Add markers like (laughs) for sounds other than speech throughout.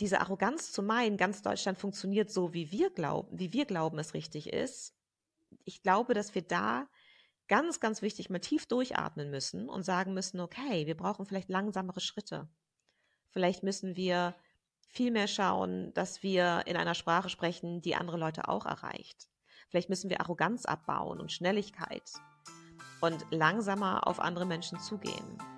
diese Arroganz zu meinen, ganz Deutschland funktioniert so, wie wir glauben, wie wir glauben, es richtig ist, ich glaube, dass wir da ganz, ganz wichtig mal tief durchatmen müssen und sagen müssen, okay, wir brauchen vielleicht langsamere Schritte. Vielleicht müssen wir viel mehr schauen, dass wir in einer Sprache sprechen, die andere Leute auch erreicht. Vielleicht müssen wir Arroganz abbauen und Schnelligkeit und langsamer auf andere Menschen zugehen.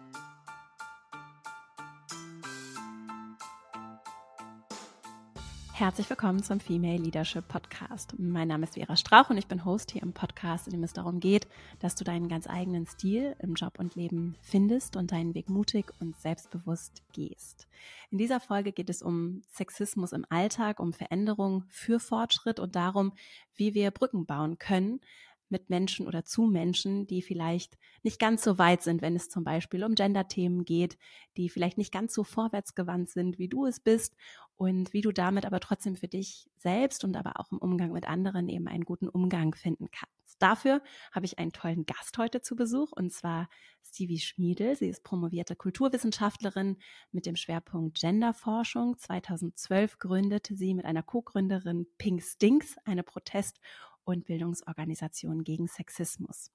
Herzlich willkommen zum Female Leadership Podcast. Mein Name ist Vera Strauch und ich bin Host hier im Podcast, in dem es darum geht, dass du deinen ganz eigenen Stil im Job und Leben findest und deinen Weg mutig und selbstbewusst gehst. In dieser Folge geht es um Sexismus im Alltag, um Veränderung für Fortschritt und darum, wie wir Brücken bauen können, mit Menschen oder zu Menschen, die vielleicht nicht ganz so weit sind, wenn es zum Beispiel um Gender-Themen geht, die vielleicht nicht ganz so vorwärtsgewandt sind, wie du es bist und wie du damit aber trotzdem für dich selbst und aber auch im Umgang mit anderen eben einen guten Umgang finden kannst. Dafür habe ich einen tollen Gast heute zu Besuch und zwar Stevie Schmiedel. Sie ist promovierte Kulturwissenschaftlerin mit dem Schwerpunkt Genderforschung. 2012 gründete sie mit einer Co-Gründerin Pink Stinks eine Protest- und Bildungsorganisation gegen Sexismus.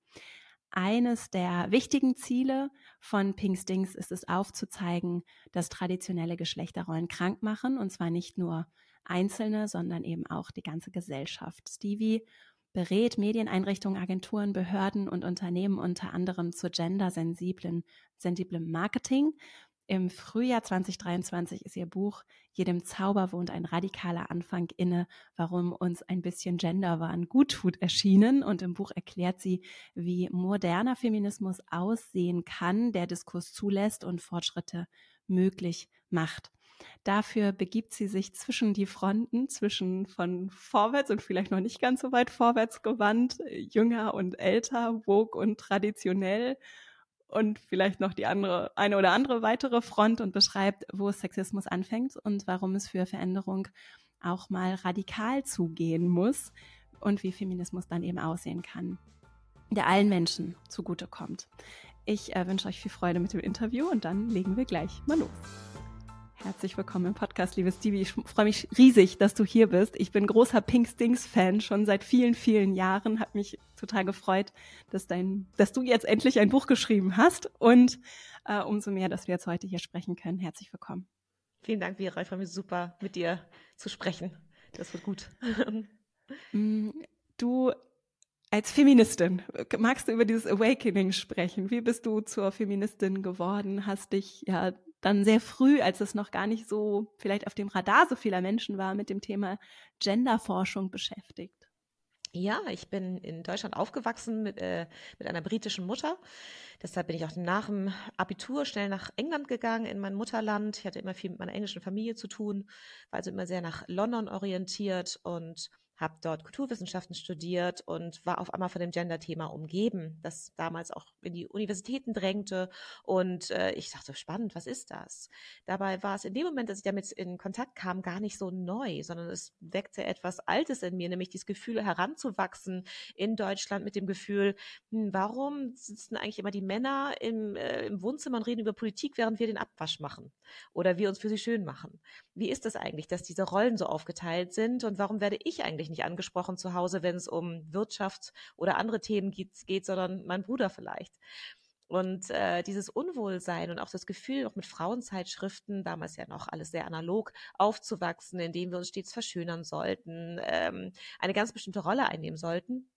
Eines der wichtigen Ziele von Pinkstings ist es aufzuzeigen, dass traditionelle Geschlechterrollen krank machen, und zwar nicht nur Einzelne, sondern eben auch die ganze Gesellschaft. Stevie berät Medieneinrichtungen, Agenturen, Behörden und Unternehmen unter anderem zu gendersensiblen sensiblen Marketing, im Frühjahr 2023 ist ihr Buch Jedem Zauber wohnt ein radikaler Anfang inne, warum uns ein bisschen Genderwahn gut tut, erschienen. Und im Buch erklärt sie, wie moderner Feminismus aussehen kann, der Diskurs zulässt und Fortschritte möglich macht. Dafür begibt sie sich zwischen die Fronten, zwischen von vorwärts und vielleicht noch nicht ganz so weit vorwärts gewandt, jünger und älter, wog und traditionell und vielleicht noch die andere, eine oder andere weitere Front und beschreibt, wo Sexismus anfängt und warum es für Veränderung auch mal radikal zugehen muss und wie Feminismus dann eben aussehen kann, der allen Menschen zugutekommt. Ich äh, wünsche euch viel Freude mit dem Interview und dann legen wir gleich mal los. Herzlich willkommen im Podcast, liebe Stevie. Ich freue mich riesig, dass du hier bist. Ich bin großer Pink Stings Fan schon seit vielen, vielen Jahren. Hat mich total gefreut, dass dein, dass du jetzt endlich ein Buch geschrieben hast und äh, umso mehr, dass wir jetzt heute hier sprechen können. Herzlich willkommen. Vielen Dank, Vera. Ich freue mich super, mit dir zu sprechen. Das wird gut. (laughs) Mm, du als Feministin, magst du über dieses Awakening sprechen? Wie bist du zur Feministin geworden? Hast dich ja dann sehr früh, als es noch gar nicht so vielleicht auf dem Radar so vieler Menschen war, mit dem Thema Genderforschung beschäftigt? Ja, ich bin in Deutschland aufgewachsen mit, äh, mit einer britischen Mutter. Deshalb bin ich auch nach dem Abitur schnell nach England gegangen, in mein Mutterland. Ich hatte immer viel mit meiner englischen Familie zu tun, war also immer sehr nach London orientiert und habe dort Kulturwissenschaften studiert und war auf einmal von dem Gender-Thema umgeben, das damals auch in die Universitäten drängte. Und äh, ich dachte, spannend, was ist das? Dabei war es in dem Moment, dass ich damit in Kontakt kam, gar nicht so neu, sondern es weckte etwas Altes in mir, nämlich dieses Gefühl heranzuwachsen in Deutschland mit dem Gefühl, hm, warum sitzen eigentlich immer die Männer im, äh, im Wohnzimmer und reden über Politik, während wir den Abwasch machen oder wir uns für sie schön machen? Wie ist das eigentlich, dass diese Rollen so aufgeteilt sind und warum werde ich eigentlich eigentlich nicht angesprochen zu Hause, wenn es um Wirtschaft oder andere Themen geht, geht sondern mein Bruder vielleicht. Und äh, dieses Unwohlsein und auch das Gefühl, auch mit Frauenzeitschriften, damals ja noch alles sehr analog, aufzuwachsen, indem wir uns stets verschönern sollten, ähm, eine ganz bestimmte Rolle einnehmen sollten,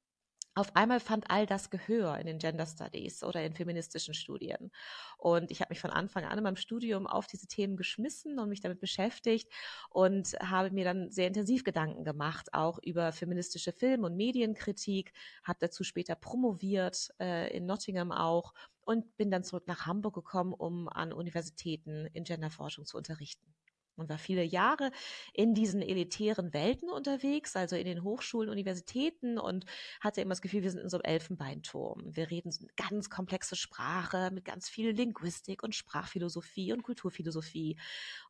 auf einmal fand all das Gehör in den Gender Studies oder in feministischen Studien. Und ich habe mich von Anfang an in meinem Studium auf diese Themen geschmissen und mich damit beschäftigt und habe mir dann sehr intensiv Gedanken gemacht, auch über feministische Film- und Medienkritik, habe dazu später promoviert, äh, in Nottingham auch und bin dann zurück nach Hamburg gekommen, um an Universitäten in Genderforschung zu unterrichten und war viele Jahre in diesen elitären Welten unterwegs, also in den Hochschulen, Universitäten und hatte immer das Gefühl, wir sind in so einem Elfenbeinturm. Wir reden so eine ganz komplexe Sprache mit ganz viel Linguistik und Sprachphilosophie und Kulturphilosophie.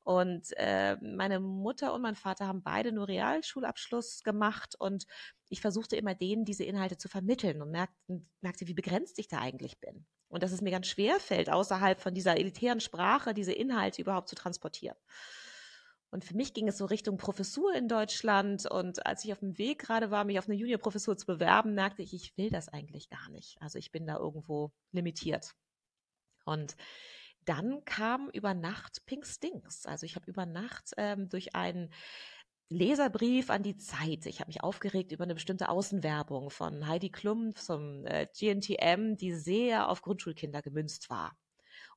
Und äh, meine Mutter und mein Vater haben beide nur Realschulabschluss gemacht und ich versuchte immer denen diese Inhalte zu vermitteln und merkte, merkte, wie begrenzt ich da eigentlich bin. Und dass es mir ganz schwer fällt, außerhalb von dieser elitären Sprache diese Inhalte überhaupt zu transportieren. Und für mich ging es so Richtung Professur in Deutschland. Und als ich auf dem Weg gerade war, mich auf eine Juniorprofessur zu bewerben, merkte ich, ich will das eigentlich gar nicht. Also ich bin da irgendwo limitiert. Und dann kam über Nacht Pink Stinks. Also ich habe über Nacht ähm, durch einen Leserbrief an die Zeit. Ich habe mich aufgeregt über eine bestimmte Außenwerbung von Heidi Klum zum äh, GNTM, die sehr auf Grundschulkinder gemünzt war.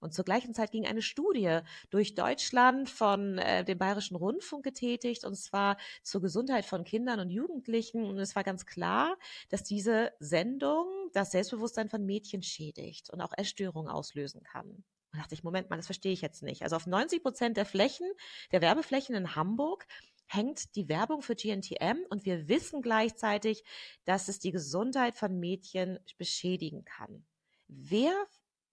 Und zur gleichen Zeit ging eine Studie durch Deutschland von äh, dem Bayerischen Rundfunk getätigt, und zwar zur Gesundheit von Kindern und Jugendlichen. Und es war ganz klar, dass diese Sendung das Selbstbewusstsein von Mädchen schädigt und auch Essstörungen auslösen kann. Da dachte ich, Moment mal, das verstehe ich jetzt nicht. Also auf 90 Prozent der Flächen, der Werbeflächen in Hamburg hängt die Werbung für GNTM und wir wissen gleichzeitig, dass es die Gesundheit von Mädchen beschädigen kann. Wer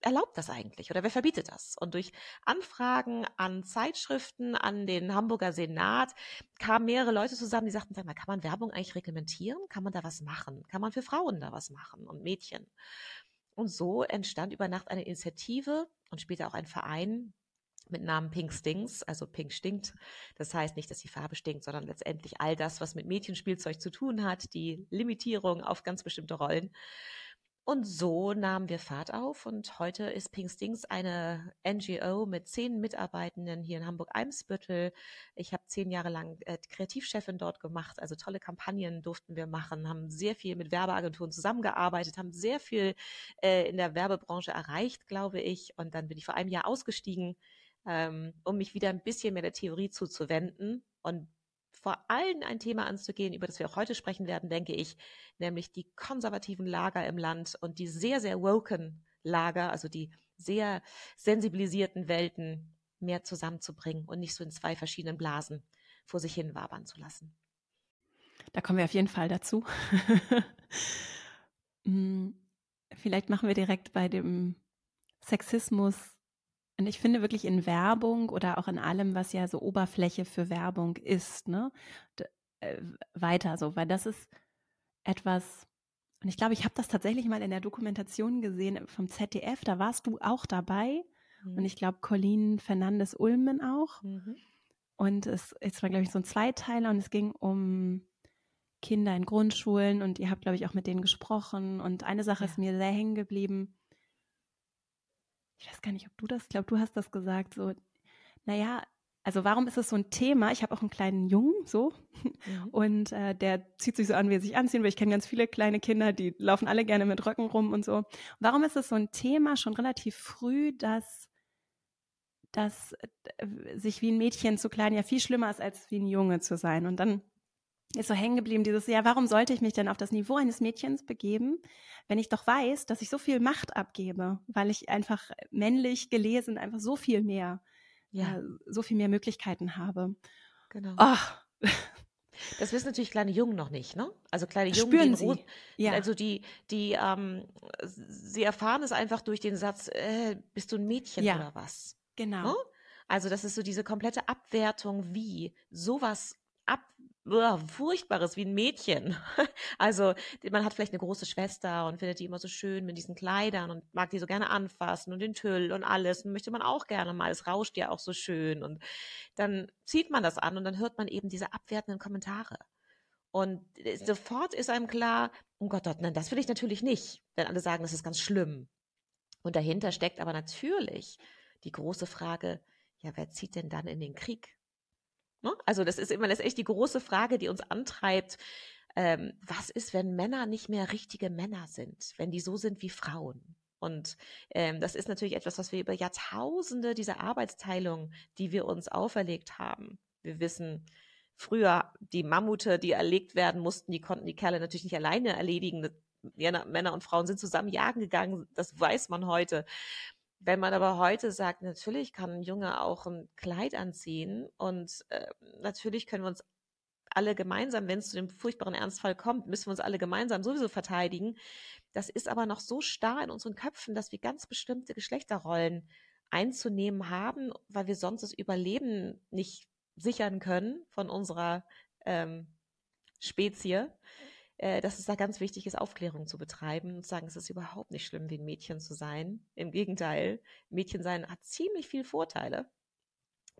erlaubt das eigentlich oder wer verbietet das? Und durch Anfragen an Zeitschriften, an den Hamburger Senat kamen mehrere Leute zusammen, die sagten, sag mal, kann man Werbung eigentlich reglementieren? Kann man da was machen? Kann man für Frauen da was machen und Mädchen? Und so entstand über Nacht eine Initiative und später auch ein Verein, mit Namen Pink Stinks, also Pink stinkt. Das heißt nicht, dass die Farbe stinkt, sondern letztendlich all das, was mit Mädchenspielzeug zu tun hat, die Limitierung auf ganz bestimmte Rollen. Und so nahmen wir Fahrt auf und heute ist Pink Stings eine NGO mit zehn Mitarbeitenden hier in Hamburg-Eimsbüttel. Ich habe zehn Jahre lang äh, Kreativchefin dort gemacht, also tolle Kampagnen durften wir machen, haben sehr viel mit Werbeagenturen zusammengearbeitet, haben sehr viel äh, in der Werbebranche erreicht, glaube ich. Und dann bin ich vor einem Jahr ausgestiegen, ähm, um mich wieder ein bisschen mehr der Theorie zuzuwenden und vor allem ein Thema anzugehen, über das wir auch heute sprechen werden, denke ich, nämlich die konservativen Lager im Land und die sehr, sehr woken Lager, also die sehr sensibilisierten Welten mehr zusammenzubringen und nicht so in zwei verschiedenen Blasen vor sich hin wabern zu lassen. Da kommen wir auf jeden Fall dazu. (laughs) Hm, vielleicht machen wir direkt bei dem Sexismus und ich finde wirklich in Werbung oder auch in allem, was ja so Oberfläche für Werbung ist, ne, äh, weiter so, weil das ist etwas, und ich glaube, ich habe das tatsächlich mal in der Dokumentation gesehen vom ZDF, da warst du auch dabei. Mhm. Und ich glaube, Colleen Fernandes-Ulmen auch. Mhm. Und es, es war, glaube ich, so ein Zweiteiler und es ging um Kinder in Grundschulen und ihr habt, glaube ich, auch mit denen gesprochen. Und eine Sache ja. ist mir sehr hängen geblieben ich weiß gar nicht, ob du das, ich glaube, du hast das gesagt, so, naja, also warum ist es so ein Thema? Ich habe auch einen kleinen Jungen, so, mhm. und äh, der zieht sich so an, wie er sich anziehen will. Ich kenne ganz viele kleine Kinder, die laufen alle gerne mit Röcken rum und so. Warum ist es so ein Thema schon relativ früh, dass, dass äh, sich wie ein Mädchen zu klein ja viel schlimmer ist, als wie ein Junge zu sein? Und dann ist so hängen geblieben, dieses, ja, warum sollte ich mich denn auf das Niveau eines Mädchens begeben, wenn ich doch weiß, dass ich so viel Macht abgebe, weil ich einfach männlich gelesen einfach so viel mehr, ja, so viel mehr Möglichkeiten habe. Genau. Ach. (laughs) Das wissen natürlich kleine Jungen noch nicht, ne? Also kleine Jungen, Spüren sie. Ja. also die, die, ähm, sie erfahren es einfach durch den Satz, äh, bist du ein Mädchen ja. oder was? Genau. Ne? Also das ist so diese komplette Abwertung, wie sowas ab, uh, Furchtbares wie ein Mädchen. (laughs) Also man hat vielleicht eine große Schwester und findet die immer so schön mit diesen Kleidern und mag die so gerne anfassen und den Tüll und alles. Und möchte man auch gerne mal. Es rauscht ja auch so schön. Und dann zieht man das an und dann hört man eben diese abwertenden Kommentare. Und sofort ist einem klar, um Gott, nein, das will ich natürlich nicht, wenn alle sagen, das ist ganz schlimm. Und dahinter steckt aber natürlich die große Frage, ja, wer zieht denn dann in den Krieg? Ne? Also das ist immer das ist echt die große Frage, die uns antreibt. Ähm, was ist, wenn Männer nicht mehr richtige Männer sind, wenn die so sind wie Frauen? Und ähm, das ist natürlich etwas, was wir über Jahrtausende, diese Arbeitsteilung, die wir uns auferlegt haben. Wir wissen, früher die Mammute, die erlegt werden mussten, die konnten die Kerle natürlich nicht alleine erledigen. Männer und Frauen sind zusammen jagen gegangen, das weiß man heute. Wenn man aber heute sagt, natürlich kann ein Junge auch ein Kleid anziehen und äh, natürlich können wir uns alle gemeinsam, wenn es zu dem furchtbaren Ernstfall kommt, müssen wir uns alle gemeinsam sowieso verteidigen. Das ist aber noch so starr in unseren Köpfen, dass wir ganz bestimmte Geschlechterrollen einzunehmen haben, weil wir sonst das Überleben nicht sichern können von unserer ähm, Spezie dass es da ganz wichtig ist, Aufklärung zu betreiben und zu sagen, es ist überhaupt nicht schlimm, wie ein Mädchen zu sein. Im Gegenteil, Mädchen sein hat ziemlich viele Vorteile.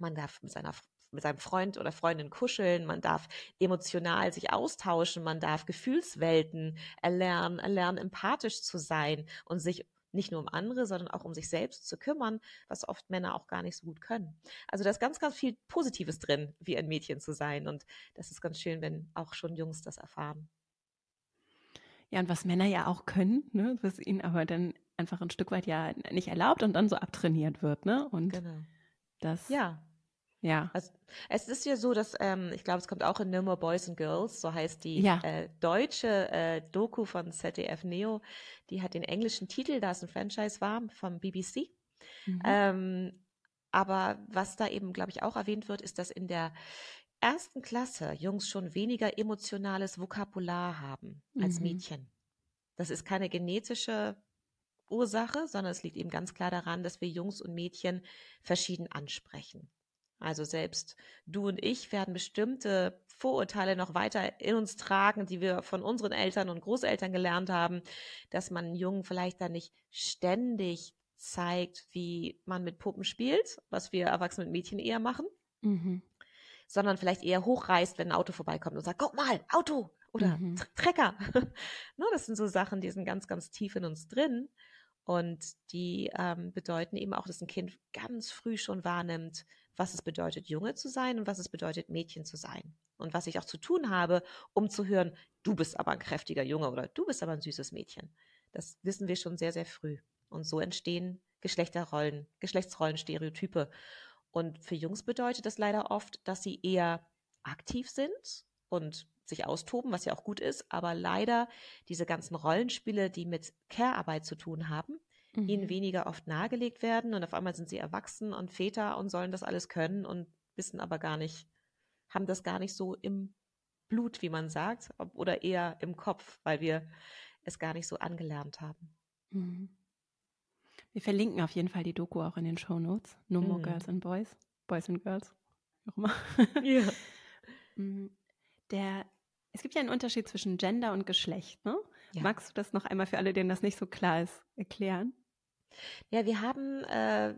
Man darf mit seiner mit seinem Freund oder Freundin kuscheln, man darf emotional sich austauschen, man darf Gefühlswelten erlernen, erlernen, empathisch zu sein und sich nicht nur um andere, sondern auch um sich selbst zu kümmern, was oft Männer auch gar nicht so gut können. Also da ist ganz, ganz viel Positives drin, wie ein Mädchen zu sein. Und das ist ganz schön, wenn auch schon Jungs das erfahren. Ja, und was Männer ja auch können, ne, was ihnen aber dann einfach ein Stück weit ja nicht erlaubt und dann so abtrainiert wird, ne? Und genau. das. Ja. Ja. Also, es ist ja so, dass, ähm, ich glaube, es kommt auch in No More Boys and Girls, so heißt die ja. äh, deutsche äh, Doku von ZDF Neo. Die hat den englischen Titel, da es ein Franchise war, vom BBC. Mhm. Ähm, aber was da eben, glaube ich, auch erwähnt wird, ist, dass in der ersten Klasse Jungs schon weniger emotionales Vokabular haben als mhm. Mädchen. Das ist keine genetische Ursache, sondern es liegt eben ganz klar daran, dass wir Jungs und Mädchen verschieden ansprechen. Also selbst du und ich werden bestimmte Vorurteile noch weiter in uns tragen, die wir von unseren Eltern und Großeltern gelernt haben, dass man Jungen vielleicht dann nicht ständig zeigt, wie man mit Puppen spielt, was wir Erwachsene mit Mädchen eher machen, mhm. Sondern vielleicht eher hochreißt, wenn ein Auto vorbeikommt und sagt, guck mal, Auto oder mhm. Trecker. (laughs) ne, das sind so Sachen, die sind ganz, ganz tief in uns drin und die ähm, bedeuten eben auch, dass ein Kind ganz früh schon wahrnimmt, was es bedeutet, Junge zu sein und was es bedeutet, Mädchen zu sein. Und was ich auch zu tun habe, um zu hören, du bist aber ein kräftiger Junge oder du bist aber ein süßes Mädchen. Das wissen wir schon sehr, sehr früh. Und so entstehen Geschlechterrollen, Geschlechtsrollen, Und für Jungs bedeutet das leider oft, dass sie eher aktiv sind und sich austoben, was ja auch gut ist, aber leider diese ganzen Rollenspiele, die mit Care-Arbeit zu tun haben, mhm. ihnen weniger oft nahegelegt werden und auf einmal sind sie erwachsen und Väter und sollen das alles können und wissen aber gar nicht, haben das gar nicht so im Blut, wie man sagt, oder eher im Kopf, weil wir es gar nicht so angelernt haben. Mhm. Wir verlinken auf jeden Fall die Doku auch in den Show Notes. No More mhm. Girls and Boys, Boys and Girls, wie auch immer. Ja. (laughs) Mhm. Der, es gibt ja einen Unterschied zwischen Gender und Geschlecht, ne? Ja. Magst du das noch einmal für alle, denen das nicht so klar ist, erklären? Ja, wir haben äh,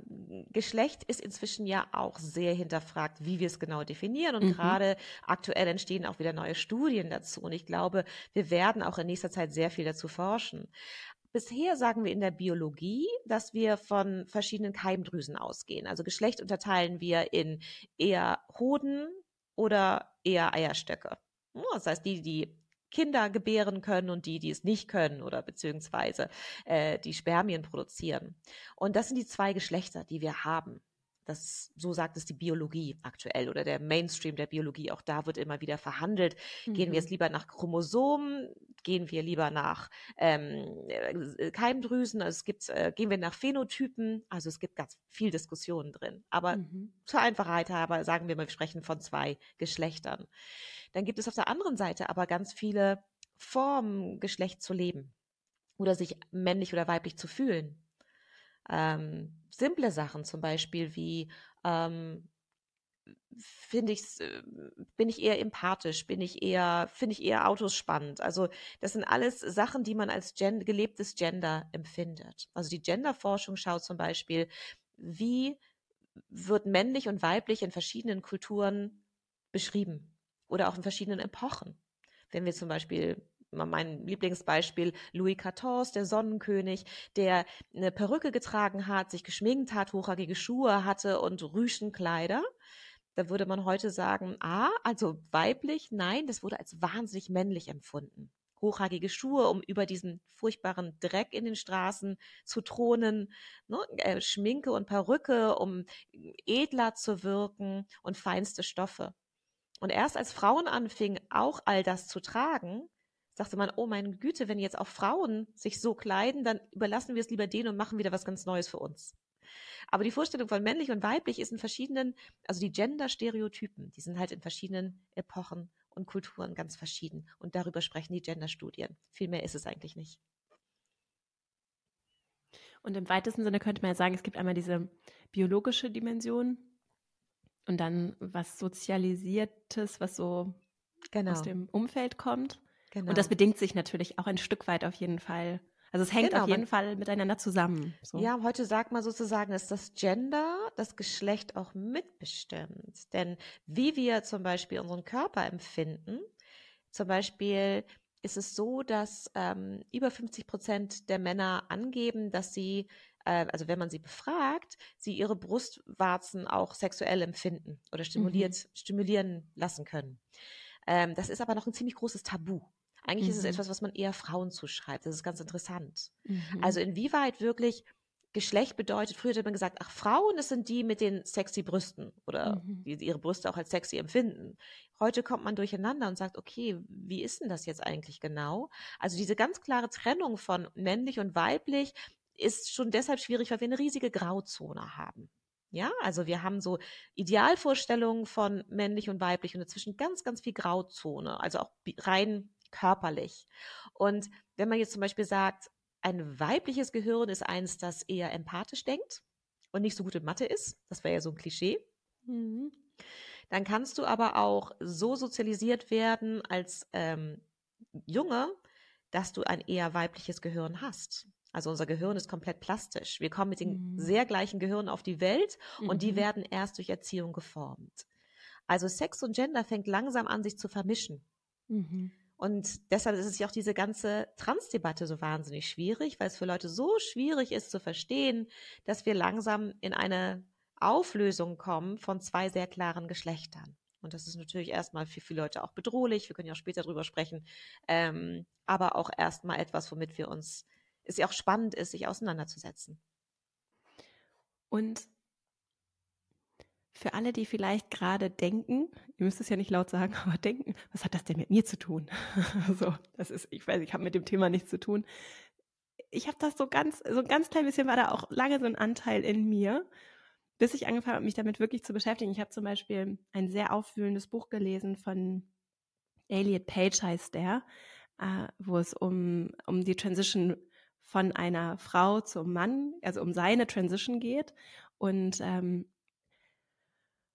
Geschlecht ist inzwischen ja auch sehr hinterfragt, wie wir es genau definieren. Und mhm. gerade aktuell entstehen auch wieder neue Studien dazu. Und ich glaube, wir werden auch in nächster Zeit sehr viel dazu forschen. Bisher sagen wir in der Biologie, dass wir von verschiedenen Keimdrüsen ausgehen. Also Geschlecht unterteilen wir in eher Hoden oder eher Eierstöcke. Das heißt, die, die Kinder gebären können und die, die es nicht können oder beziehungsweise äh, die Spermien produzieren. Und das sind die zwei Geschlechter, die wir haben. Das, so sagt es die Biologie aktuell oder der Mainstream der Biologie. Auch da wird immer wieder verhandelt. Mhm. Gehen wir jetzt mhm. lieber nach Chromosomen? Gehen wir lieber nach ähm, äh, Keimdrüsen? Also es gibt, äh, gehen wir nach Phänotypen? Also es gibt ganz viel Diskussionen drin. Aber mhm. zur Einfachheit halber sagen wir mal, wir sprechen von zwei Geschlechtern. Dann gibt es auf der anderen Seite aber ganz viele Formen, Geschlecht zu leben oder sich männlich oder weiblich zu fühlen. Ähm, simple Sachen zum Beispiel wie ähm, finde ich äh, bin ich eher empathisch, bin ich eher finde ich eher Autos spannend. Also das sind alles Sachen, die man als gen gelebtes Gender empfindet. Also die Genderforschung schaut zum Beispiel, wie wird männlich und weiblich in verschiedenen Kulturen beschrieben oder auch in verschiedenen Epochen. Wenn wir zum Beispiel mein Lieblingsbeispiel Louis XIV, der Sonnenkönig, der eine Perücke getragen hat, sich geschminkt hat, hochhackige Schuhe hatte und Rüschenkleider. Da würde man heute sagen, ah, also weiblich, nein, das wurde als wahnsinnig männlich empfunden. Hochhackige Schuhe, um über diesen furchtbaren Dreck in den Straßen zu thronen, ne? äh, Schminke und Perücke, um edler zu wirken und feinste Stoffe. Und erst als Frauen anfingen, auch all das zu tragen, sagte man, oh meine Güte, wenn jetzt auch Frauen sich so kleiden, dann überlassen wir es lieber denen und machen wieder was ganz Neues für uns. Aber die Vorstellung von männlich und weiblich ist in verschiedenen, also die Gender-Stereotypen, die sind halt in verschiedenen Epochen und Kulturen ganz verschieden. Und darüber sprechen die Gender-Studien. Viel mehr ist es eigentlich nicht. Und im weitesten Sinne könnte man ja sagen, es gibt einmal diese biologische Dimension, und dann was Sozialisiertes, was so genau. aus dem Umfeld kommt. Genau. Und das bedingt sich natürlich auch ein Stück weit auf jeden Fall Also es hängt genau, auf jeden Fall miteinander zusammen. So. Ja, heute sagt man sozusagen, dass das Gender das Geschlecht auch mitbestimmt. Denn wie wir zum Beispiel unseren Körper empfinden, zum Beispiel ist es so, dass ähm, über 50 Prozent der Männer angeben, dass sie, äh, also wenn man sie befragt, sie ihre Brustwarzen auch sexuell empfinden oder stimuliert, mhm. stimulieren lassen können. Ähm, das ist aber noch ein ziemlich großes Tabu. Eigentlich mhm. ist es mhm. etwas, was man eher Frauen zuschreibt. Das ist ganz interessant. Mhm. Also inwieweit wirklich Geschlecht bedeutet, früher hat man gesagt, ach, Frauen, das sind die mit den sexy Brüsten oder mhm. die ihre Brüste auch als sexy empfinden. Heute kommt man durcheinander und sagt, okay, wie ist denn das jetzt eigentlich genau? Also diese ganz klare Trennung von männlich und weiblich ist schon deshalb schwierig, weil wir eine riesige Grauzone haben. Ja, also wir haben so Idealvorstellungen von männlich und weiblich und dazwischen ganz, ganz viel Grauzone, also auch rein körperlich. Und wenn man jetzt zum Beispiel sagt, ein weibliches Gehirn ist eins, das eher empathisch denkt und nicht so gut in Mathe ist, das wäre ja so ein Klischee, mhm. dann kannst du aber auch so sozialisiert werden als ähm, Junge, dass du ein eher weibliches Gehirn hast. Also unser Gehirn ist komplett plastisch. Wir kommen mit den mhm. sehr gleichen Gehirnen auf die Welt und mhm. die werden erst durch Erziehung geformt. Also Sex und Gender fängt langsam an, sich zu vermischen. Mhm. Und deshalb ist es ja auch diese ganze Transdebatte so wahnsinnig schwierig, weil es für Leute so schwierig ist zu verstehen, dass wir langsam in eine Auflösung kommen von zwei sehr klaren Geschlechtern. Und das ist natürlich erstmal für viele Leute auch bedrohlich. Wir können ja auch später drüber sprechen. Ähm, aber auch erstmal etwas, womit wir uns, es ja auch spannend ist, sich auseinanderzusetzen. Und für alle, die vielleicht gerade denken, ihr müsst es ja nicht laut sagen, (laughs) aber denken, was hat das denn mit mir zu tun? (laughs) so, das ist, ich weiß, ich habe mit dem Thema nichts zu tun. Ich habe das so ganz, so ein ganz klein bisschen war da auch lange so ein Anteil in mir, bis ich angefangen habe, mich damit wirklich zu beschäftigen. Ich habe zum Beispiel ein sehr aufwühlendes Buch gelesen von Elliot Page heißt der, äh, wo es um, um die Transition von einer Frau zum Mann, also um seine Transition geht. Und ähm,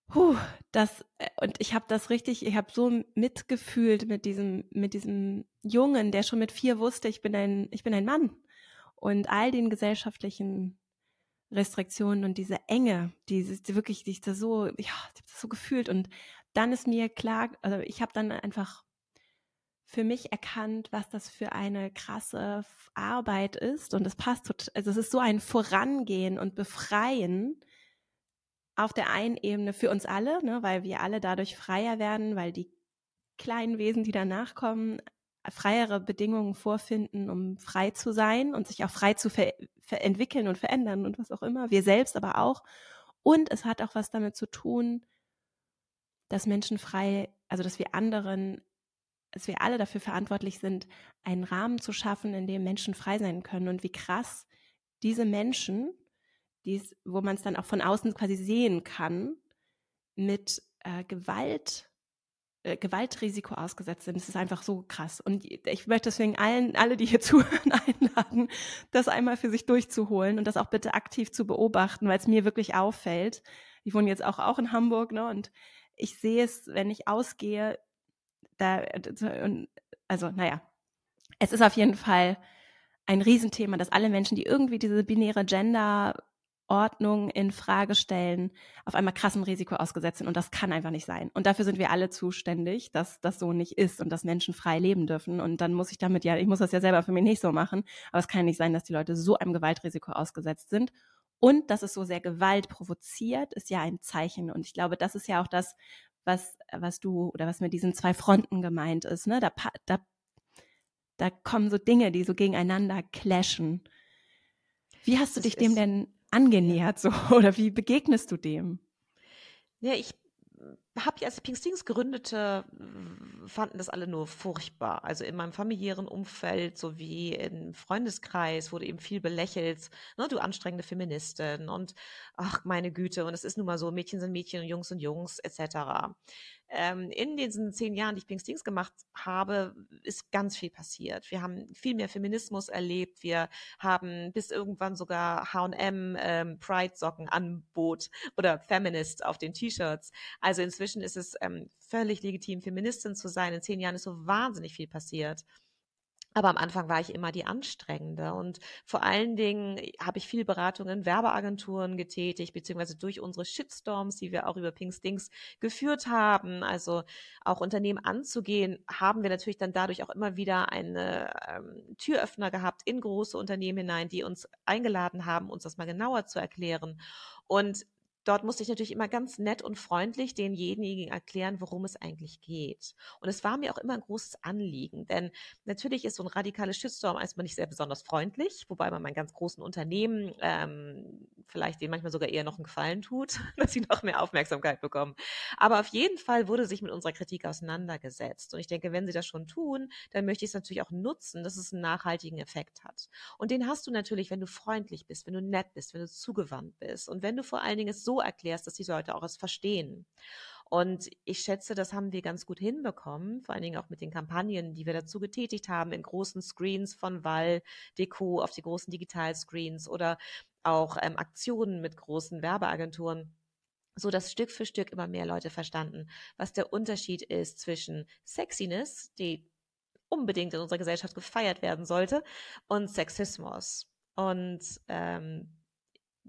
Puh, das äh, und ich habe das richtig, ich habe so mitgefühlt mit diesem mit diesem Jungen, der schon mit vier wusste, ich bin ein ich bin ein Mann und all den gesellschaftlichen Restriktionen und diese Enge, diese die wirklich, die ich da so, ja, ich habe das so gefühlt und dann ist mir klar, also ich habe dann einfach für mich erkannt, was das für eine krasse Arbeit ist und es passt, also es ist so ein Vorangehen und Befreien auf der einen Ebene für uns alle, ne, weil wir alle dadurch freier werden, weil die kleinen Wesen, die danach kommen, freiere Bedingungen vorfinden, um frei zu sein und sich auch frei zu ver entwickeln und verändern und was auch immer. Wir selbst aber auch. Und es hat auch was damit zu tun, dass Menschen frei, also dass wir anderen, dass wir alle dafür verantwortlich sind, einen Rahmen zu schaffen, in dem Menschen frei sein können. Und wie krass diese Menschen dies, wo man es dann auch von außen quasi sehen kann, mit äh, Gewalt, äh, Gewaltrisiko ausgesetzt sind. Das ist einfach so krass. Und ich möchte deswegen allen, alle, die hier (laughs) zuhören, einladen, das einmal für sich durchzuholen und das auch bitte aktiv zu beobachten, weil es mir wirklich auffällt. Ich wohne jetzt auch, auch in Hamburg, ne, und ich sehe es, wenn ich ausgehe, da, also, naja, es ist auf jeden Fall ein Riesenthema, dass alle Menschen, die irgendwie diese binäre Gender Ordnung in Frage stellen, auf einmal krassem Risiko ausgesetzt sind. Und das kann einfach nicht sein. Und dafür sind wir alle zuständig, dass das so nicht ist und dass Menschen frei leben dürfen. Und dann muss ich damit ja, ich muss das ja selber für mich nicht so machen. Aber es kann nicht sein, dass die Leute so einem Gewaltrisiko ausgesetzt sind. Und dass es so sehr Gewalt provoziert, ist ja ein Zeichen. Und ich glaube, das ist ja auch das, was, was du oder was mit diesen zwei Fronten gemeint ist. Ne? Da, da, da kommen so Dinge, die so gegeneinander clashen. Wie hast du das dich dem denn angenähert so (laughs) oder wie begegnest du dem? Ja, ich habe ja als Pinkstings gründete, fanden das alle nur furchtbar. Also in meinem familiären Umfeld sowie im Freundeskreis wurde eben viel belächelt, ne, du anstrengende Feministin und ach meine Güte und es ist nun mal so, Mädchen sind Mädchen und Jungs sind Jungs etc ähm, in diesen zehn Jahren, die ich Pinkstings gemacht habe, ist ganz viel passiert. Wir haben viel mehr Feminismus erlebt. Wir haben bis irgendwann sogar H&M ähm, Pride-Socken anbot oder Feminist auf den T-Shirts. Also inzwischen ist es ähm, völlig legitim, Feministin zu sein. In zehn Jahren ist so wahnsinnig viel passiert. Aber am Anfang war ich immer die Anstrengende. Und vor allen Dingen habe ich viel Beratung in Werbeagenturen getätigt, beziehungsweise durch unsere Shitstorms, die wir auch über Pink Stinks geführt haben, also auch Unternehmen anzugehen, haben wir natürlich dann dadurch auch immer wieder eine ähm, Türöffner gehabt in große Unternehmen hinein, die uns eingeladen haben, uns das mal genauer zu erklären. Und dort musste ich natürlich immer ganz nett und freundlich denjenigen erklären, worum es eigentlich geht. Und es war mir auch immer ein großes Anliegen, denn natürlich ist so ein radikales Shitstorm erstmal nicht sehr besonders freundlich, wobei man meinen ganz großen Unternehmen ähm, vielleicht denen manchmal sogar eher noch einen Gefallen tut, (laughs) dass sie noch mehr Aufmerksamkeit bekommen. Aber auf jeden Fall wurde sich mit unserer Kritik auseinandergesetzt. Und ich denke, wenn sie das schon tun, dann möchte ich es natürlich auch nutzen, dass es einen nachhaltigen Effekt hat. Und den hast du natürlich, wenn du freundlich bist, wenn du nett bist, wenn du zugewandt bist und wenn du vor allen Dingen es so erklärst, dass die Leute auch es verstehen. Und ich schätze, das haben wir ganz gut hinbekommen, vor allen Dingen auch mit den Kampagnen, die wir dazu getätigt haben, in großen Screens von Wall, Deko auf die großen Digitalscreens oder auch ähm, Aktionen mit großen Werbeagenturen so dass Stück für Stück immer mehr Leute verstanden, was der Unterschied ist zwischen Sexiness, die unbedingt in unserer Gesellschaft gefeiert werden sollte, und Sexismus. Und ähm,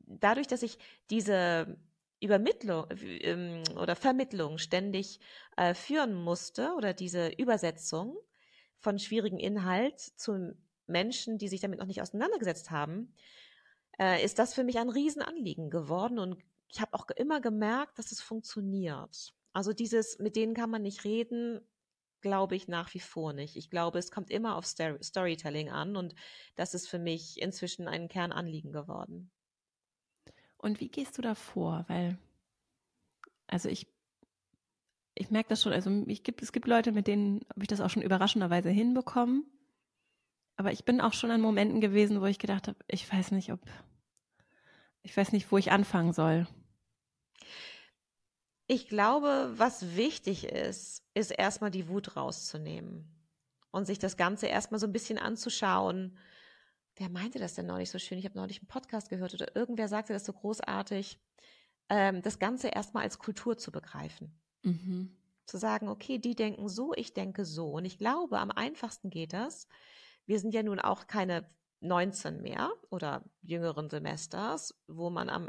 dadurch, dass ich diese Übermittlung ähm, oder Vermittlung ständig äh, führen musste oder diese Übersetzung von schwierigen Inhalt zu Menschen, die sich damit noch nicht auseinandergesetzt haben, äh, ist das für mich ein Riesenanliegen geworden und ich habe auch immer gemerkt, dass es funktioniert. Also dieses, mit denen kann man nicht reden, glaube ich nach wie vor nicht. Ich glaube, es kommt immer auf Storytelling an und das ist für mich inzwischen ein Kernanliegen geworden. Und wie gehst du da vor? Weil, also ich, ich merke das schon, also ich gibt, es gibt Leute, mit denen habe ich das auch schon überraschenderweise hinbekommen. Aber ich bin auch schon an Momenten gewesen, wo ich gedacht habe, ich weiß nicht, ob, ich weiß nicht, wo ich anfangen soll. Ich glaube, was wichtig ist, ist erstmal die Wut rauszunehmen und sich das Ganze erstmal so ein bisschen anzuschauen wer meinte das denn neulich so schön? Ich habe neulich einen Podcast gehört oder irgendwer sagte das so großartig, ähm, das Ganze erstmal als Kultur zu begreifen. Mhm. Zu sagen, okay, die denken so, ich denke so. Und ich glaube, am einfachsten geht das. Wir sind ja nun auch keine 19 mehr oder jüngeren Semesters, wo man am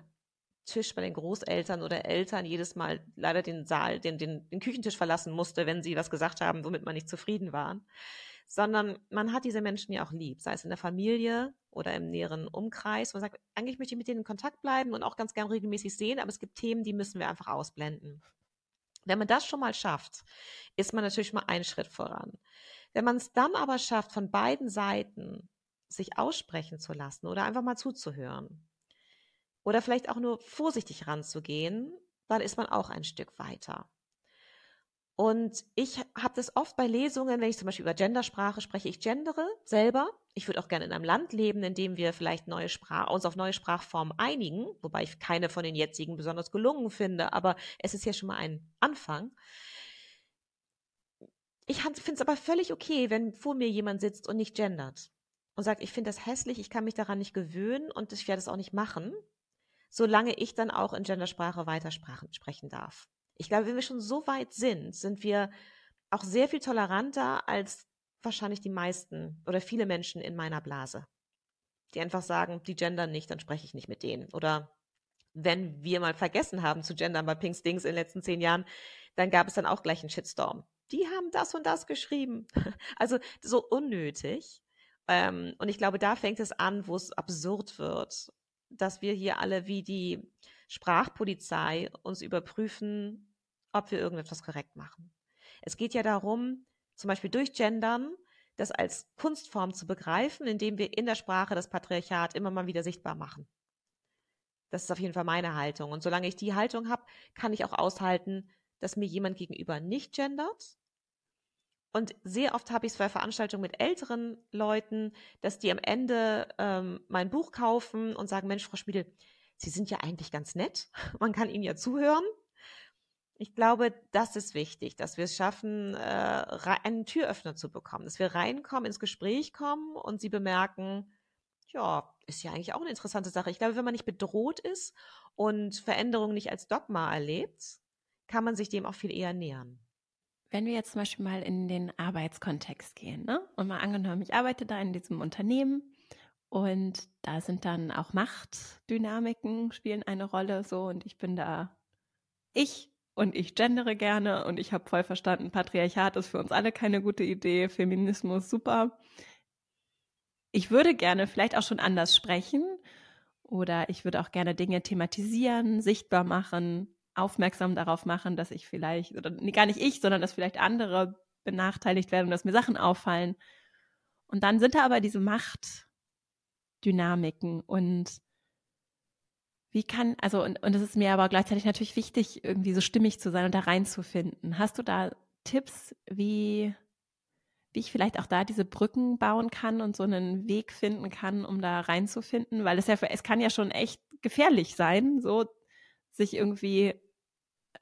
Tisch bei den Großeltern oder Eltern jedes Mal leider den Saal, den, den, den Küchentisch verlassen musste, wenn sie was gesagt haben, womit man nicht zufrieden war sondern man hat diese Menschen ja auch lieb, sei es in der Familie oder im näheren Umkreis. Man sagt, eigentlich möchte ich mit denen in Kontakt bleiben und auch ganz gern regelmäßig sehen, aber es gibt Themen, die müssen wir einfach ausblenden. Wenn man das schon mal schafft, ist man natürlich mal einen Schritt voran. Wenn man es dann aber schafft, von beiden Seiten sich aussprechen zu lassen oder einfach mal zuzuhören oder vielleicht auch nur vorsichtig ranzugehen, dann ist man auch ein Stück weiter. Und ich habe das oft bei Lesungen, wenn ich zum Beispiel über Gendersprache spreche, ich gendere selber. Ich würde auch gerne in einem Land leben, in dem wir vielleicht neue Sprach, uns auf neue Sprachformen einigen, wobei ich keine von den jetzigen besonders gelungen finde, aber es ist ja schon mal ein Anfang. Ich finde es aber völlig okay, wenn vor mir jemand sitzt und nicht gendert und sagt, ich finde das hässlich, ich kann mich daran nicht gewöhnen und ich werde es auch nicht machen, solange ich dann auch in Gendersprache weiter sprechen darf. Ich glaube, wenn wir schon so weit sind, sind wir auch sehr viel toleranter als wahrscheinlich die meisten oder viele Menschen in meiner Blase, die einfach sagen, die gendern nicht, dann spreche ich nicht mit denen. Oder wenn wir mal vergessen haben zu gendern bei Pinks Dings in den letzten zehn Jahren, dann gab es dann auch gleich einen Shitstorm. Die haben das und das geschrieben. (laughs) Also so unnötig. Ähm, und ich glaube, da fängt es an, wo es absurd wird, dass wir hier alle wie die Sprachpolizei uns überprüfen, ob wir irgendetwas korrekt machen. Es geht ja darum, zum Beispiel durch Gendern, das als Kunstform zu begreifen, indem wir in der Sprache das Patriarchat immer mal wieder sichtbar machen. Das ist auf jeden Fall meine Haltung. Und solange ich die Haltung habe, kann ich auch aushalten, dass mir jemand gegenüber nicht gendert. Und sehr oft habe ich es bei Veranstaltungen mit älteren Leuten, dass die am Ende ähm, mein Buch kaufen und sagen, Mensch, Frau Schmiedel, Sie sind ja eigentlich ganz nett. (laughs) Man kann Ihnen ja zuhören. Ich glaube, das ist wichtig, dass wir es schaffen, äh, einen Türöffner zu bekommen, dass wir reinkommen, ins Gespräch kommen und sie bemerken, ja, ist ja eigentlich auch eine interessante Sache. Ich glaube, wenn man nicht bedroht ist und Veränderungen nicht als Dogma erlebt, kann man sich dem auch viel eher nähern. Wenn wir jetzt zum Beispiel mal in den Arbeitskontext gehen, ne? und mal angenommen, ich arbeite da in diesem Unternehmen und da sind dann auch Machtdynamiken spielen eine Rolle so und ich bin da ich und ich gendere gerne und ich habe voll verstanden, Patriarchat ist für uns alle keine gute Idee, Feminismus super. Ich würde gerne vielleicht auch schon anders sprechen oder ich würde auch gerne Dinge thematisieren, sichtbar machen, aufmerksam darauf machen, dass ich vielleicht, oder gar nicht ich, sondern dass vielleicht andere benachteiligt werden und dass mir Sachen auffallen. Und dann sind da aber diese Machtdynamiken und wie kann, also, und, und es ist mir aber gleichzeitig natürlich wichtig, irgendwie so stimmig zu sein und da reinzufinden. Hast du da Tipps, wie, wie ich vielleicht auch da diese Brücken bauen kann und so einen Weg finden kann, um da reinzufinden? Weil es ja, es kann ja schon echt gefährlich sein, so sich irgendwie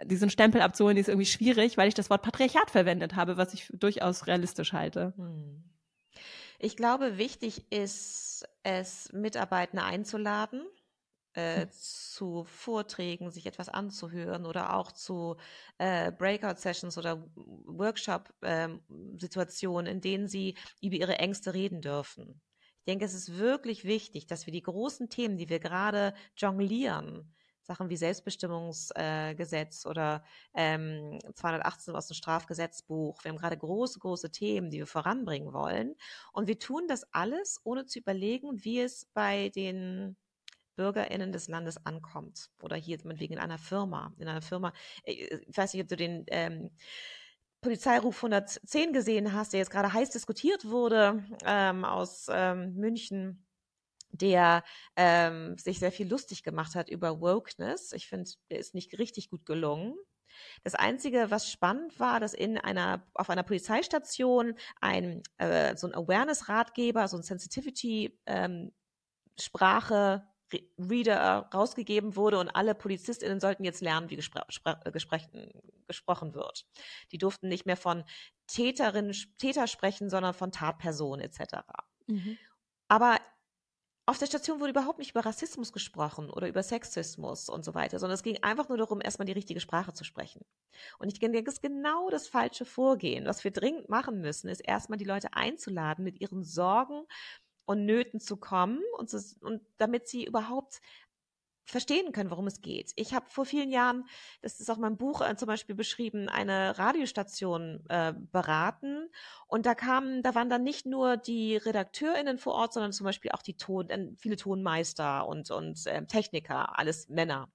diesen Stempel abzuholen, ist irgendwie schwierig, weil ich das Wort Patriarchat verwendet habe, was ich durchaus realistisch halte. Hm. Ich glaube, wichtig ist es, Mitarbeitende einzuladen, äh, hm. zu Vorträgen, sich etwas anzuhören oder auch zu äh, Breakout-Sessions oder Workshop-Situationen, ähm, in denen sie über ihre Ängste reden dürfen. Ich denke, es ist wirklich wichtig, dass wir die großen Themen, die wir gerade jonglieren, Sachen wie Selbstbestimmungsgesetz äh, oder ähm, 218 aus dem Strafgesetzbuch. Wir haben gerade große, große Themen, die wir voranbringen wollen. Und wir tun das alles, ohne zu überlegen, wie es bei den BürgerInnen des Landes ankommt. Oder hier meinetwegen in einer Firma. In einer Firma, äh, ich weiß nicht, ob du den ähm, Polizeiruf 110 gesehen hast, der jetzt gerade heiß diskutiert wurde ähm, aus ähm, München der ähm, sich sehr viel lustig gemacht hat über Wokeness. Ich finde, der ist nicht richtig gut gelungen. Das Einzige, was spannend war, dass in einer, auf einer Polizeistation ein, äh, so ein Awareness-Ratgeber, so ein Sensitivity-Sprache, ähm, Reader rausgegeben wurde und alle PolizistInnen sollten jetzt lernen, wie gespr gespr gesprochen wird. Die durften nicht mehr von Täterin, Täter sprechen, sondern von Tatperson etc. Mhm. Aber auf der Station wurde überhaupt nicht über Rassismus gesprochen oder über Sexismus und so weiter, sondern es ging einfach nur darum, erstmal die richtige Sprache zu sprechen. Und ich denke, das ist genau das falsche Vorgehen. Was wir dringend machen müssen, ist erstmal die Leute einzuladen, mit ihren Sorgen und Nöten zu kommen und, zu, und damit sie überhaupt verstehen können, worum es geht. Ich habe vor vielen Jahren, das ist auch mein Buch äh, zum Beispiel beschrieben, eine Radiostation äh, beraten und da kamen, da waren dann nicht nur die RedakteurInnen vor Ort, sondern zum Beispiel auch die Ton, äh, viele Tonmeister und und äh, Techniker, alles Männer.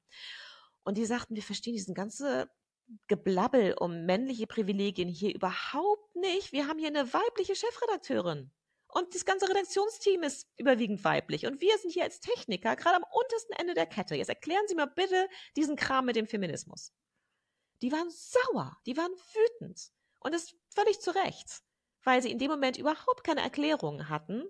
Und die sagten, wir verstehen diesen ganze Geblabbel um männliche Privilegien hier überhaupt nicht. Wir haben hier eine weibliche Chefredakteurin. Und das ganze Redaktionsteam ist überwiegend weiblich. Und wir sind hier als Techniker gerade am untersten Ende der Kette. Jetzt erklären Sie mal bitte diesen Kram mit dem Feminismus. Die waren sauer, die waren wütend. Und das völlig zu Recht, weil sie in dem Moment überhaupt keine Erklärungen hatten.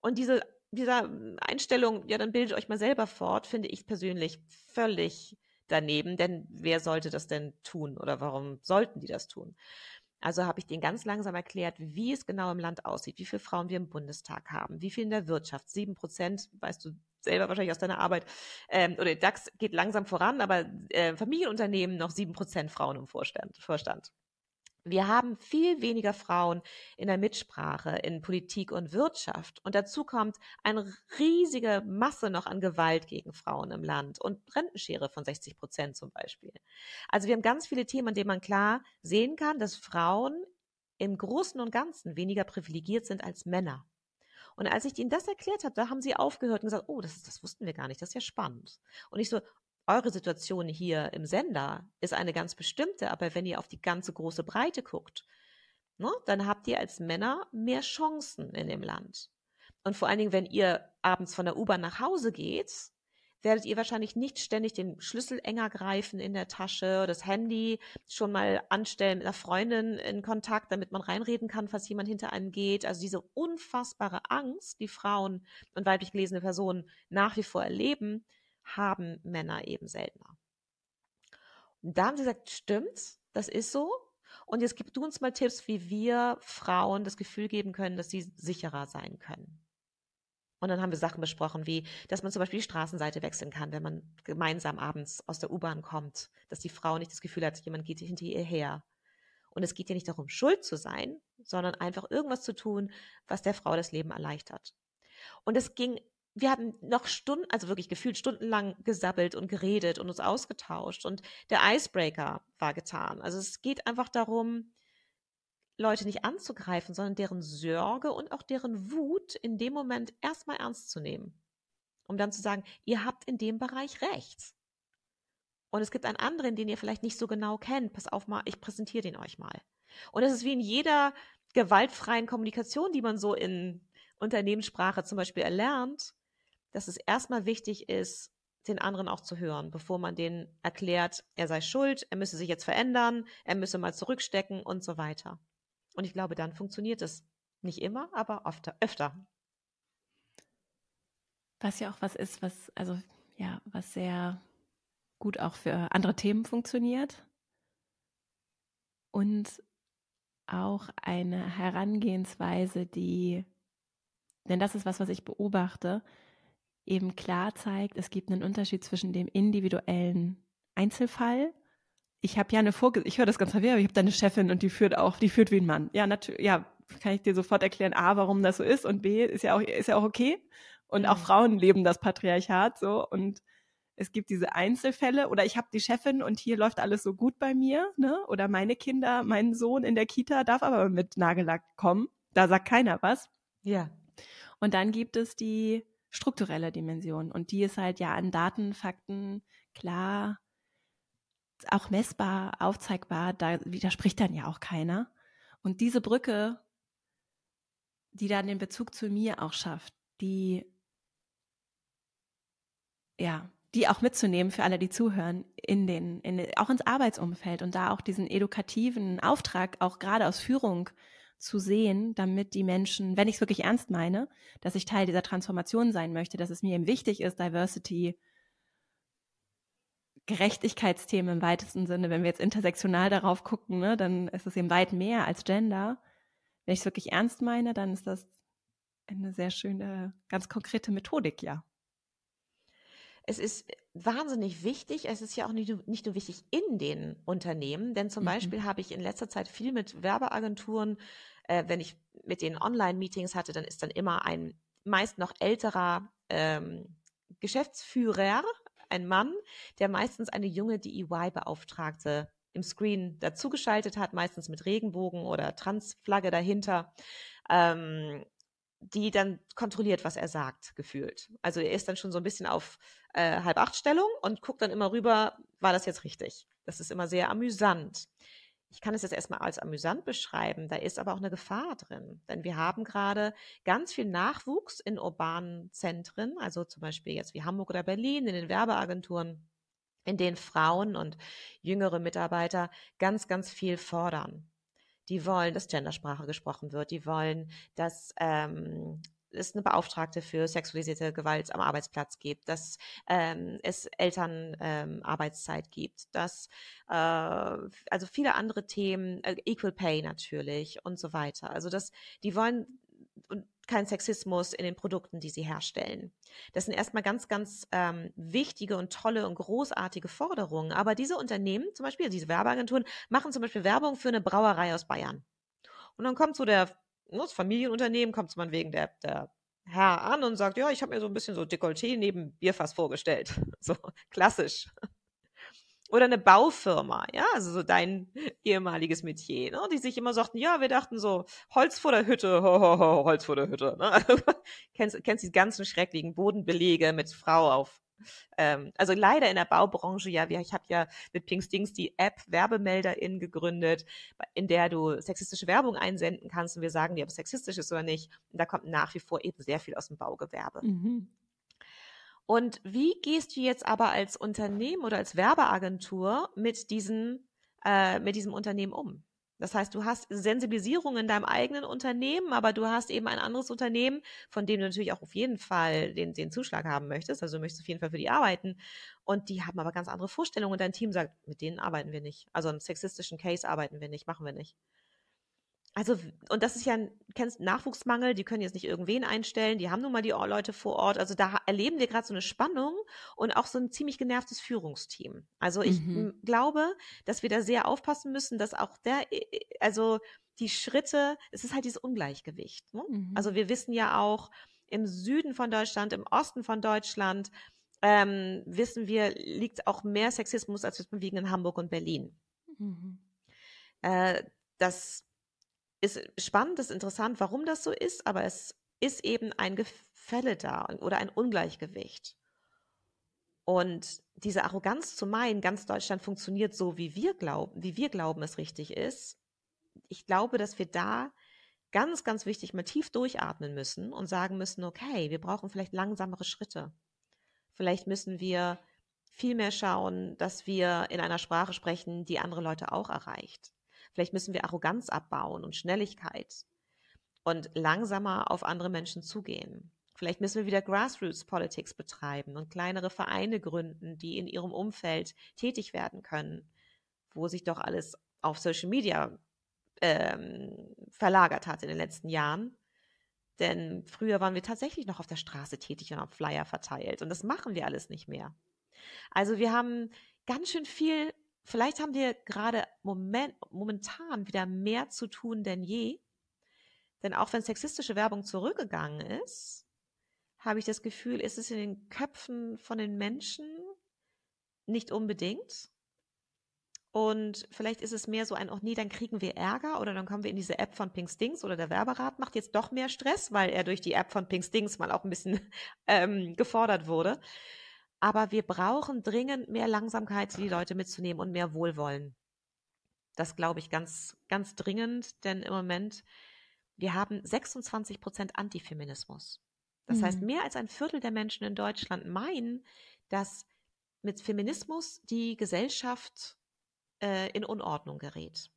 Und diese, diese Einstellung, ja, dann bildet euch mal selber fort, finde ich persönlich völlig daneben. Denn wer sollte das denn tun oder warum sollten die das tun? Also habe ich denen ganz langsam erklärt, wie es genau im Land aussieht, wie viele Frauen wir im Bundestag haben, wie viel in der Wirtschaft. Sieben Prozent, weißt du selber wahrscheinlich aus deiner Arbeit, ähm, oder DAX geht langsam voran, aber äh, Familienunternehmen noch sieben Prozent Frauen im Vorstand. Vorstand. Wir haben viel weniger Frauen in der Mitsprache in Politik und Wirtschaft. Und dazu kommt eine riesige Masse noch an Gewalt gegen Frauen im Land und Rentenschere von 60 Prozent zum Beispiel. Also wir haben ganz viele Themen, an denen man klar sehen kann, dass Frauen im Großen und Ganzen weniger privilegiert sind als Männer. Und als ich ihnen das erklärt habe, da haben sie aufgehört und gesagt, oh, das, das wussten wir gar nicht, das ist ja spannend. Und ich so, eure Situation hier im Sender ist eine ganz bestimmte, aber wenn ihr auf die ganze große Breite guckt, ne, dann habt ihr als Männer mehr Chancen in dem Land. Und vor allen Dingen, wenn ihr abends von der U-Bahn nach Hause geht, werdet ihr wahrscheinlich nicht ständig den Schlüssel enger greifen in der Tasche, das Handy schon mal anstellen mit einer Freundin in Kontakt, damit man reinreden kann, falls jemand hinter einem geht. Also diese unfassbare Angst, die Frauen und weiblich gelesene Personen nach wie vor erleben, haben Männer eben seltener. Und da haben sie gesagt, stimmt, das ist so. Und jetzt gib du uns mal Tipps, wie wir Frauen das Gefühl geben können, dass sie sicherer sein können. Und dann haben wir Sachen besprochen, wie, dass man zum Beispiel die Straßenseite wechseln kann, wenn man gemeinsam abends aus der U-Bahn kommt, dass die Frau nicht das Gefühl hat, jemand geht hinter ihr her. Und es geht ja nicht darum, schuld zu sein, sondern einfach irgendwas zu tun, was der Frau das Leben erleichtert. Und es ging, wir haben noch Stunden, also wirklich gefühlt stundenlang gesabbelt und geredet und uns ausgetauscht. Und der Icebreaker war getan. Also es geht einfach darum, Leute nicht anzugreifen, sondern deren Sorge und auch deren Wut in dem Moment erstmal ernst zu nehmen. Um dann zu sagen, ihr habt in dem Bereich recht. Und es gibt einen anderen, den ihr vielleicht nicht so genau kennt. Pass auf mal, ich präsentiere den euch mal. Und es ist wie in jeder gewaltfreien Kommunikation, die man so in Unternehmenssprache zum Beispiel erlernt, dass es erstmal wichtig ist, den anderen auch zu hören, bevor man den erklärt, er sei schuld, er müsse sich jetzt verändern, er müsse mal zurückstecken und so weiter. Und ich glaube, dann funktioniert es nicht immer, aber öfter. öfter. Was ja auch was ist, was, also ja, was sehr gut auch für andere Themen funktioniert. Und auch eine Herangehensweise, die, denn das ist was, was ich beobachte, eben klar zeigt, es gibt einen Unterschied zwischen dem individuellen Einzelfall ich habe ja eine Vorge ich höre das ganz häufig, aber ich habe da eine Chefin und die führt auch, die führt wie ein Mann. Ja, natürlich, ja, kann ich dir sofort erklären, A, warum das so ist und B, ist ja auch, ist ja auch okay. Und auch Frauen leben das Patriarchat so und es gibt diese Einzelfälle oder ich habe die Chefin und hier läuft alles so gut bei mir, ne? Oder meine Kinder, mein Sohn in der Kita darf aber mit Nagellack kommen. Da sagt keiner was. Ja. Und dann gibt es die strukturelle Dimension und die ist halt ja an Daten, Fakten klar auch messbar, aufzeigbar, da widerspricht dann ja auch keiner. Und diese Brücke, die dann den Bezug zu mir auch schafft, die, ja, die auch mitzunehmen für alle, die zuhören, in den, in, auch ins Arbeitsumfeld und da auch diesen edukativen Auftrag, auch gerade aus Führung zu sehen, damit die Menschen, wenn ich es wirklich ernst meine, dass ich Teil dieser Transformation sein möchte, dass es mir eben wichtig ist, Diversity Gerechtigkeitsthemen im weitesten Sinne, wenn wir jetzt intersektional darauf gucken, ne, dann ist es eben weit mehr als Gender. Wenn ich es wirklich ernst meine, dann ist das eine sehr schöne, ganz konkrete Methodik, ja. Es ist wahnsinnig wichtig. Es ist ja auch nicht, nicht nur wichtig in den Unternehmen, denn zum mhm. Beispiel habe ich in letzter Zeit viel mit Werbeagenturen, äh, wenn ich mit denen Online-Meetings hatte, dann ist dann immer ein meist noch älterer ähm, Geschäftsführer ein Mann, der meistens eine junge DEY-Beauftragte im Screen dazugeschaltet hat, meistens mit Regenbogen oder Transflagge dahinter, ähm, die dann kontrolliert, was er sagt, gefühlt. Also er ist dann schon so ein bisschen auf äh, halb acht Stellung und guckt dann immer rüber, war das jetzt richtig? Das ist immer sehr amüsant ich kann es jetzt erstmal als amüsant beschreiben, da ist aber auch eine Gefahr drin. Denn wir haben gerade ganz viel Nachwuchs in urbanen Zentren, also zum Beispiel jetzt wie Hamburg oder Berlin, in den Werbeagenturen, in denen Frauen und jüngere Mitarbeiter ganz, ganz viel fordern. Die wollen, dass Gendersprache gesprochen wird. Die wollen, dass ähm, es eine Beauftragte für sexualisierte Gewalt am Arbeitsplatz gibt, dass ähm, es Elternarbeitszeit ähm, gibt, dass äh, also viele andere Themen, äh, Equal Pay natürlich und so weiter. Also dass die wollen und kein Sexismus in den Produkten, die sie herstellen. Das sind erstmal ganz, ganz ähm, wichtige und tolle und großartige Forderungen. Aber diese Unternehmen, zum Beispiel diese Werbeagenturen, machen zum Beispiel Werbung für eine Brauerei aus Bayern. Und dann kommt so der Ne, das Familienunternehmen kommt man wegen der, der Herr an und sagt, ja, ich habe mir so ein bisschen so Dekolleté neben Bierfass vorgestellt. (laughs) So klassisch. Oder eine Baufirma, ja, also so dein ehemaliges Metier, ne, die sich immer sagten, ja, wir dachten so, Holz vor der Hütte, ho, ho, ho, Holz vor der Hütte. Ne? (laughs) kennst, kennst die ganzen schrecklichen Bodenbelege mit Frau auf ähm, also leider in der Baubranche, ja, ich habe ja mit Pinkstings die App Werbemelderin gegründet, in der du sexistische Werbung einsenden kannst und wir sagen dir, ob es sexistisch ist oder nicht. Und da kommt nach wie vor eben sehr viel aus dem Baugewerbe. Mhm. Und wie gehst du jetzt aber als Unternehmen oder als Werbeagentur mit diesen, äh, mit diesem Unternehmen um? Das heißt, du hast Sensibilisierung in deinem eigenen Unternehmen, aber du hast eben ein anderes Unternehmen, von dem du natürlich auch auf jeden Fall den, den Zuschlag haben möchtest. Also du möchtest auf jeden Fall für die arbeiten. Und die haben aber ganz andere Vorstellungen. Und dein Team sagt, mit denen arbeiten wir nicht. Also einen sexistischen Case arbeiten wir nicht, machen wir nicht. Also, und das ist ja, kennst Nachwuchsmangel, die können jetzt nicht irgendwen einstellen, die haben nun mal die Leute vor Ort. Also da erleben wir gerade so eine Spannung und auch so ein ziemlich genervtes Führungsteam. Also ich mhm. glaube, dass wir da sehr aufpassen müssen, dass auch der, also die Schritte, es ist halt dieses Ungleichgewicht. Ne? Mhm. Also wir wissen ja auch, im Süden von Deutschland, im Osten von Deutschland, ähm, wissen wir, liegt auch mehr Sexismus als wir bewegen in Hamburg und Berlin. Mhm. Äh, das ist spannend, ist interessant, warum das so ist, aber es ist eben ein Gefälle da oder ein Ungleichgewicht. Und diese Arroganz zu meinen, ganz Deutschland funktioniert so, wie wir glauben, wie wir glauben, es richtig ist. Ich glaube, dass wir da ganz, ganz wichtig mal tief durchatmen müssen und sagen müssen, okay, wir brauchen vielleicht langsamere Schritte. Vielleicht müssen wir viel mehr schauen, dass wir in einer Sprache sprechen, die andere Leute auch erreicht. Vielleicht müssen wir Arroganz abbauen und Schnelligkeit und langsamer auf andere Menschen zugehen. Vielleicht müssen wir wieder Grassroots Politics betreiben und kleinere Vereine gründen, die in ihrem Umfeld tätig werden können, wo sich doch alles auf Social Media ähm, verlagert hat in den letzten Jahren. Denn früher waren wir tatsächlich noch auf der Straße tätig und haben Flyer verteilt. Und das machen wir alles nicht mehr. Also wir haben ganz schön viel vielleicht haben wir gerade moment, momentan wieder mehr zu tun denn je. Denn auch wenn sexistische Werbung zurückgegangen ist, habe ich das Gefühl, ist es in den Köpfen von den Menschen nicht unbedingt. Und vielleicht ist es mehr so ein, oh nee, dann kriegen wir Ärger oder dann kommen wir in diese App von Pink Stings oder der Werberat macht jetzt doch mehr Stress, weil er durch die App von Pink Stings mal auch ein bisschen (laughs) ähm, gefordert wurde. Aber wir brauchen dringend mehr Langsamkeit, die Leute mitzunehmen und mehr Wohlwollen. Das glaube ich ganz, ganz dringend, denn im Moment, wir haben 26 Prozent Antifeminismus. Das mhm. heißt, mehr als ein Viertel der Menschen in Deutschland meinen, dass mit Feminismus die Gesellschaft äh, in Unordnung gerät.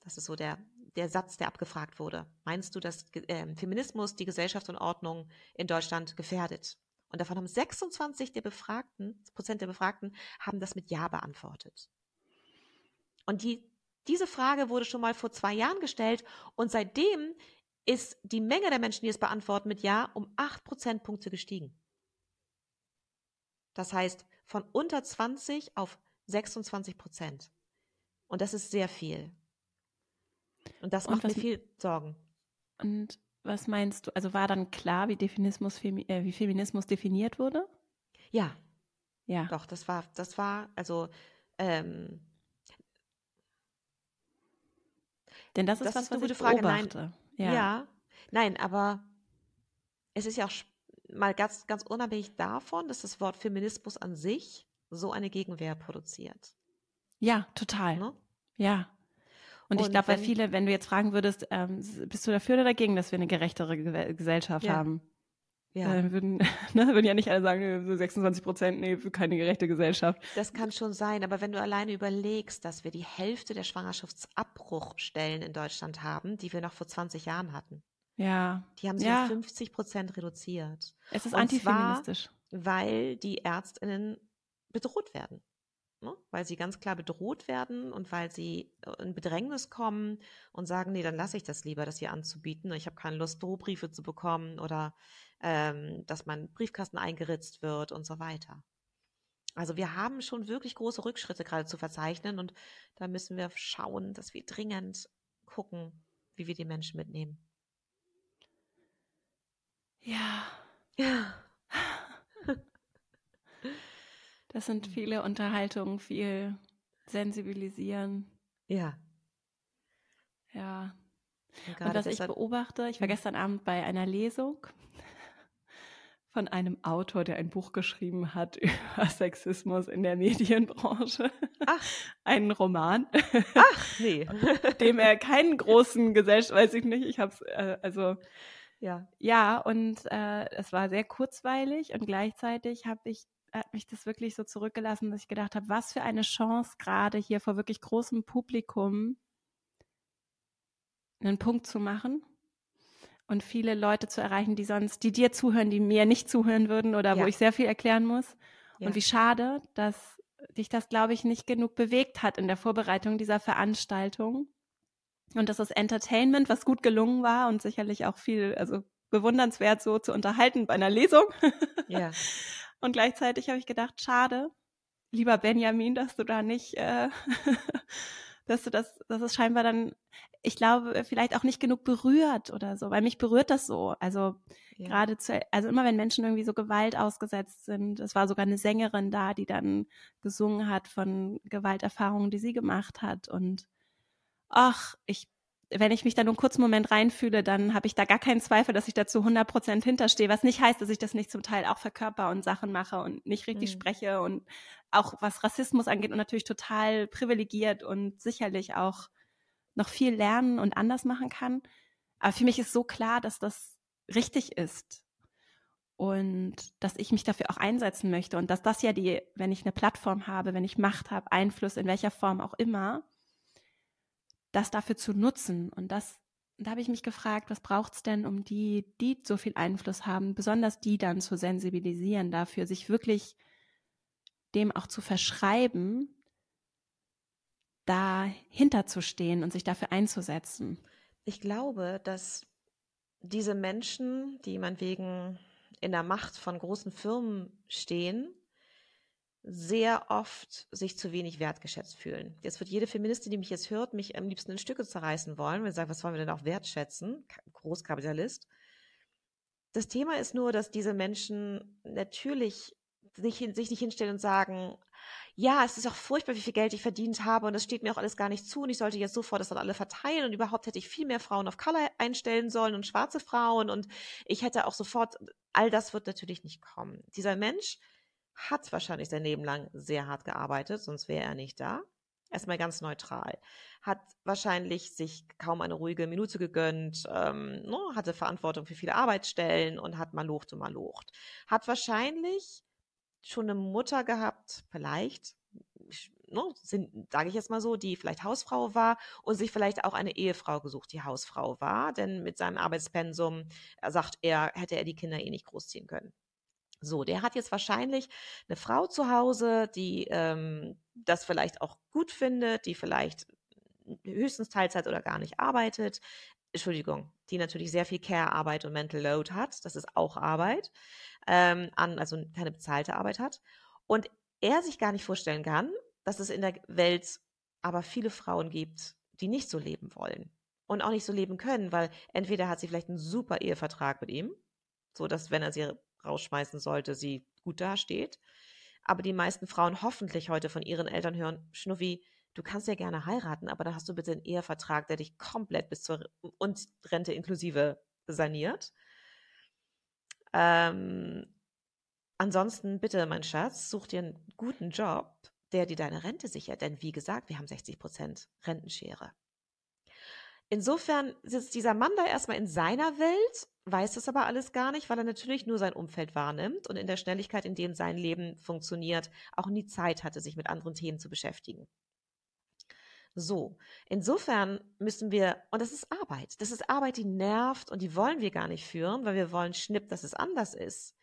Das ist so der, der Satz, der abgefragt wurde. Meinst du, dass äh, Feminismus die Gesellschaft und Ordnung in Deutschland gefährdet? Und davon haben 26 der Befragten, Prozent der Befragten haben das mit Ja beantwortet. Und die, diese Frage wurde schon mal vor zwei Jahren gestellt und seitdem ist die Menge der Menschen, die es beantworten mit Ja, um acht Prozentpunkte gestiegen. Das heißt, von unter 20 auf 26 Prozent. Und das ist sehr viel. Und das und macht mir viel Sorgen. Und was meinst du? Also war dann klar, wie, Definismus, äh, wie Feminismus definiert wurde? Ja. Ja. Doch, das war, das war, also ähm, Denn das ist das was, ist eine was gute Frage. Nein, ja. ja. Nein, aber es ist ja auch mal ganz, ganz unabhängig davon, dass das Wort Feminismus an sich so eine Gegenwehr produziert. Ja, total. Ne? Ja. Und, und ich glaube, weil viele, wenn du jetzt fragen würdest, ähm, bist du dafür oder dagegen, dass wir eine gerechtere Ge Gesellschaft ja. haben? Ja. Äh, würden, (laughs) ne, würden ja nicht alle sagen, so 26 Prozent, nee, für keine gerechte Gesellschaft. Das kann schon sein, aber wenn du alleine überlegst, dass wir die Hälfte der Schwangerschaftsabbruchstellen in Deutschland haben, die wir noch vor 20 Jahren hatten. Ja. Die haben sich ja. um 50 Prozent reduziert. Es ist Und antifeministisch. Zwar, weil die Ärztinnen bedroht werden ne? weil sie ganz klar bedroht werden und weil sie äh, in Bedrängnis kommen und sagen, nee, dann lasse ich das lieber, das hier anzubieten. Ich habe keine Lust, Drohbriefe zu bekommen oder ähm, dass mein Briefkasten eingeritzt wird und so weiter. Also wir haben schon wirklich große Rückschritte gerade zu verzeichnen und da müssen wir schauen, dass wir dringend gucken, wie wir die Menschen mitnehmen. Ja. Ja. Das sind viele Unterhaltungen, viel sensibilisieren. Ja. Ja. Und, und was ich beobachte, ich war mhm. gestern Abend bei einer Lesung (laughs) von einem Autor, der ein Buch geschrieben hat (laughs) über Sexismus in der Medienbranche. Ach. (laughs) Einen Roman. Ach, nee. dem er keinen großen Gesellschaft, weiß ich nicht, ich hab's, äh, also ja. Ja, und äh, es war sehr kurzweilig und gleichzeitig habe ich hat mich das wirklich so zurückgelassen, dass ich gedacht habe, was für eine Chance gerade hier vor wirklich großem Publikum einen Punkt zu machen und viele Leute zu erreichen, die sonst, die dir zuhören, die mir nicht zuhören würden oder ja. wo ich sehr viel erklären muss. Ja. Und wie schade, dass dich das, glaube ich, nicht genug bewegt hat in der Vorbereitung dieser Veranstaltung. Und das ist Entertainment, was gut gelungen war und sicherlich auch viel, also bewundernswert so zu unterhalten bei einer Lesung. Ja. (laughs) und gleichzeitig habe ich gedacht, schade, lieber Benjamin, dass du da nicht, äh, (laughs) dass du das, dass es scheinbar dann, ich glaube, vielleicht auch nicht genug berührt oder so, weil mich berührt das so. Also ja. gerade zu, also immer wenn Menschen irgendwie so Gewalt ausgesetzt sind, es war sogar eine Sängerin da, die dann gesungen hat von Gewalterfahrungen, die sie gemacht hat und ach, ich wenn ich mich da nur einen kurzen Moment reinfühle, dann habe ich da gar keinen Zweifel, dass ich dazu 100 Prozent hinterstehe, was nicht heißt, dass ich das nicht zum Teil auch verkörper und Sachen mache und nicht richtig mhm. spreche und auch was Rassismus angeht und natürlich total privilegiert und sicherlich auch noch viel lernen und anders machen kann. Aber für mich ist so klar, dass das richtig ist und dass ich mich dafür auch einsetzen möchte und dass das ja die, wenn ich eine Plattform habe, wenn ich Macht habe, Einfluss in welcher Form auch immer, das dafür zu nutzen. Und das, da habe ich mich gefragt, was braucht es denn, um die, die so viel Einfluss haben, besonders die dann zu sensibilisieren dafür, sich wirklich dem auch zu verschreiben, dahinter zu stehen und sich dafür einzusetzen. Ich glaube, dass diese Menschen, die meinetwegen in der Macht von großen Firmen stehen, sehr oft sich zu wenig wertgeschätzt fühlen. Jetzt wird jede Feministin, die mich jetzt hört, mich am liebsten in Stücke zerreißen wollen, wenn sie sagt, was wollen wir denn auch wertschätzen? Großkapitalist. Das Thema ist nur, dass diese Menschen natürlich sich, sich nicht hinstellen und sagen, ja, es ist auch furchtbar, wie viel Geld ich verdient habe und das steht mir auch alles gar nicht zu und ich sollte jetzt sofort das an alle verteilen und überhaupt hätte ich viel mehr Frauen of Color einstellen sollen und schwarze Frauen und ich hätte auch sofort, all das wird natürlich nicht kommen. Dieser Mensch hat wahrscheinlich sein Leben lang sehr hart gearbeitet, sonst wäre er nicht da. Erstmal ganz neutral. Hat wahrscheinlich sich kaum eine ruhige Minute gegönnt, ähm, ne, hatte Verantwortung für viele Arbeitsstellen und hat malocht und malocht. Hat wahrscheinlich schon eine Mutter gehabt, vielleicht, ne, sage ich jetzt mal so, die vielleicht Hausfrau war und sich vielleicht auch eine Ehefrau gesucht, die Hausfrau war, denn mit seinem Arbeitspensum, sagt er, hätte er die Kinder eh nicht großziehen können. So, der hat jetzt wahrscheinlich eine Frau zu Hause, die ähm, das vielleicht auch gut findet, die vielleicht höchstens Teilzeit oder gar nicht arbeitet. Entschuldigung, die natürlich sehr viel Care-Arbeit und Mental Load hat. Das ist auch Arbeit, ähm, an, also keine bezahlte Arbeit hat. Und er sich gar nicht vorstellen kann, dass es in der Welt aber viele Frauen gibt, die nicht so leben wollen und auch nicht so leben können, weil entweder hat sie vielleicht einen super Ehevertrag mit ihm, so dass wenn er sie rausschmeißen sollte, sie gut dasteht. Aber die meisten Frauen hoffentlich heute von ihren Eltern hören, Schnuffi, du kannst ja gerne heiraten, aber dann hast du bitte einen Ehevertrag, der dich komplett bis zur und Rente inklusive saniert. Ähm, ansonsten bitte, mein Schatz, such dir einen guten Job, der dir deine Rente sichert. Denn wie gesagt, wir haben 60 Prozent Rentenschere. Insofern sitzt dieser Mann da erstmal in seiner Welt, weiß das aber alles gar nicht, weil er natürlich nur sein Umfeld wahrnimmt und in der Schnelligkeit, in dem sein Leben funktioniert, auch nie Zeit hatte, sich mit anderen Themen zu beschäftigen. So, insofern müssen wir, und das ist Arbeit, das ist Arbeit, die nervt und die wollen wir gar nicht führen, weil wir wollen schnipp, dass es anders ist.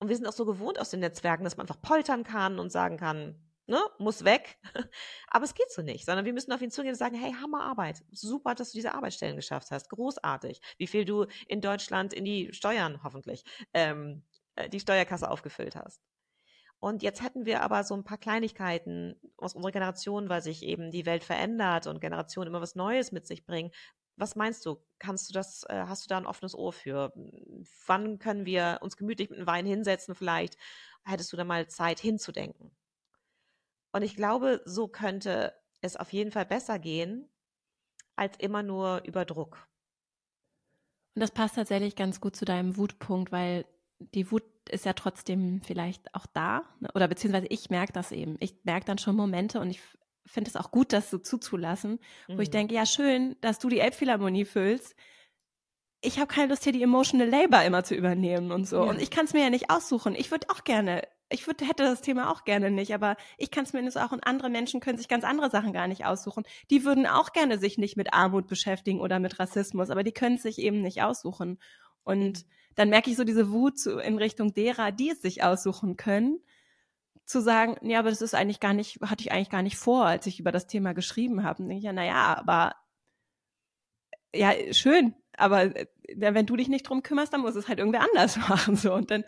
Und wir sind auch so gewohnt aus den Netzwerken, dass man einfach poltern kann und sagen kann, ne, muss weg. (laughs) Aber es geht so nicht, sondern wir müssen auf ihn zugehen und sagen, hey, Hammerarbeit. Super, dass du diese Arbeitsstellen geschafft hast. Großartig. Wie viel du in Deutschland in die Steuern hoffentlich, ähm, äh, die Steuerkasse aufgefüllt hast. Und jetzt hätten wir aber so ein paar Kleinigkeiten aus unserer Generation, weil sich eben die Welt verändert und Generationen immer was Neues mit sich bringen. Was meinst du? Kannst du das, äh, hast du da ein offenes Ohr für? Wann können wir uns gemütlich mit einem Wein hinsetzen vielleicht? Hättest du da mal Zeit hinzudenken? Und ich glaube, so könnte es auf jeden Fall besser gehen, als immer nur über Druck. Und das passt tatsächlich ganz gut zu deinem Wutpunkt, weil die Wut ist ja trotzdem vielleicht auch da. Ne? Oder beziehungsweise ich merke das eben. Ich merke dann schon Momente und ich finde es auch gut, das so zuzulassen, mhm. wo ich mhm. denke, ja, schön, dass du die Elbphilharmonie füllst. Ich habe keine Lust, hier die Emotional Labor immer zu übernehmen und so. Ja. Und ich kann es mir ja nicht aussuchen. Ich würde auch gerne ich würd, hätte das Thema auch gerne nicht, aber ich kann es mir nicht auch und andere Menschen können sich ganz andere Sachen gar nicht aussuchen. Die würden auch gerne sich nicht mit Armut beschäftigen oder mit Rassismus, aber die können es sich eben nicht aussuchen. Und dann merke ich so diese Wut zu, in Richtung derer, die es sich aussuchen können, zu sagen, ja, aber das ist eigentlich gar nicht, hatte ich eigentlich gar nicht vor, als ich über das Thema geschrieben habe. Und denke ich ja, naja, aber ja, schön, aber äh, wenn du dich nicht drum kümmerst, dann muss es halt irgendwer anders (laughs) machen. So. Und dann,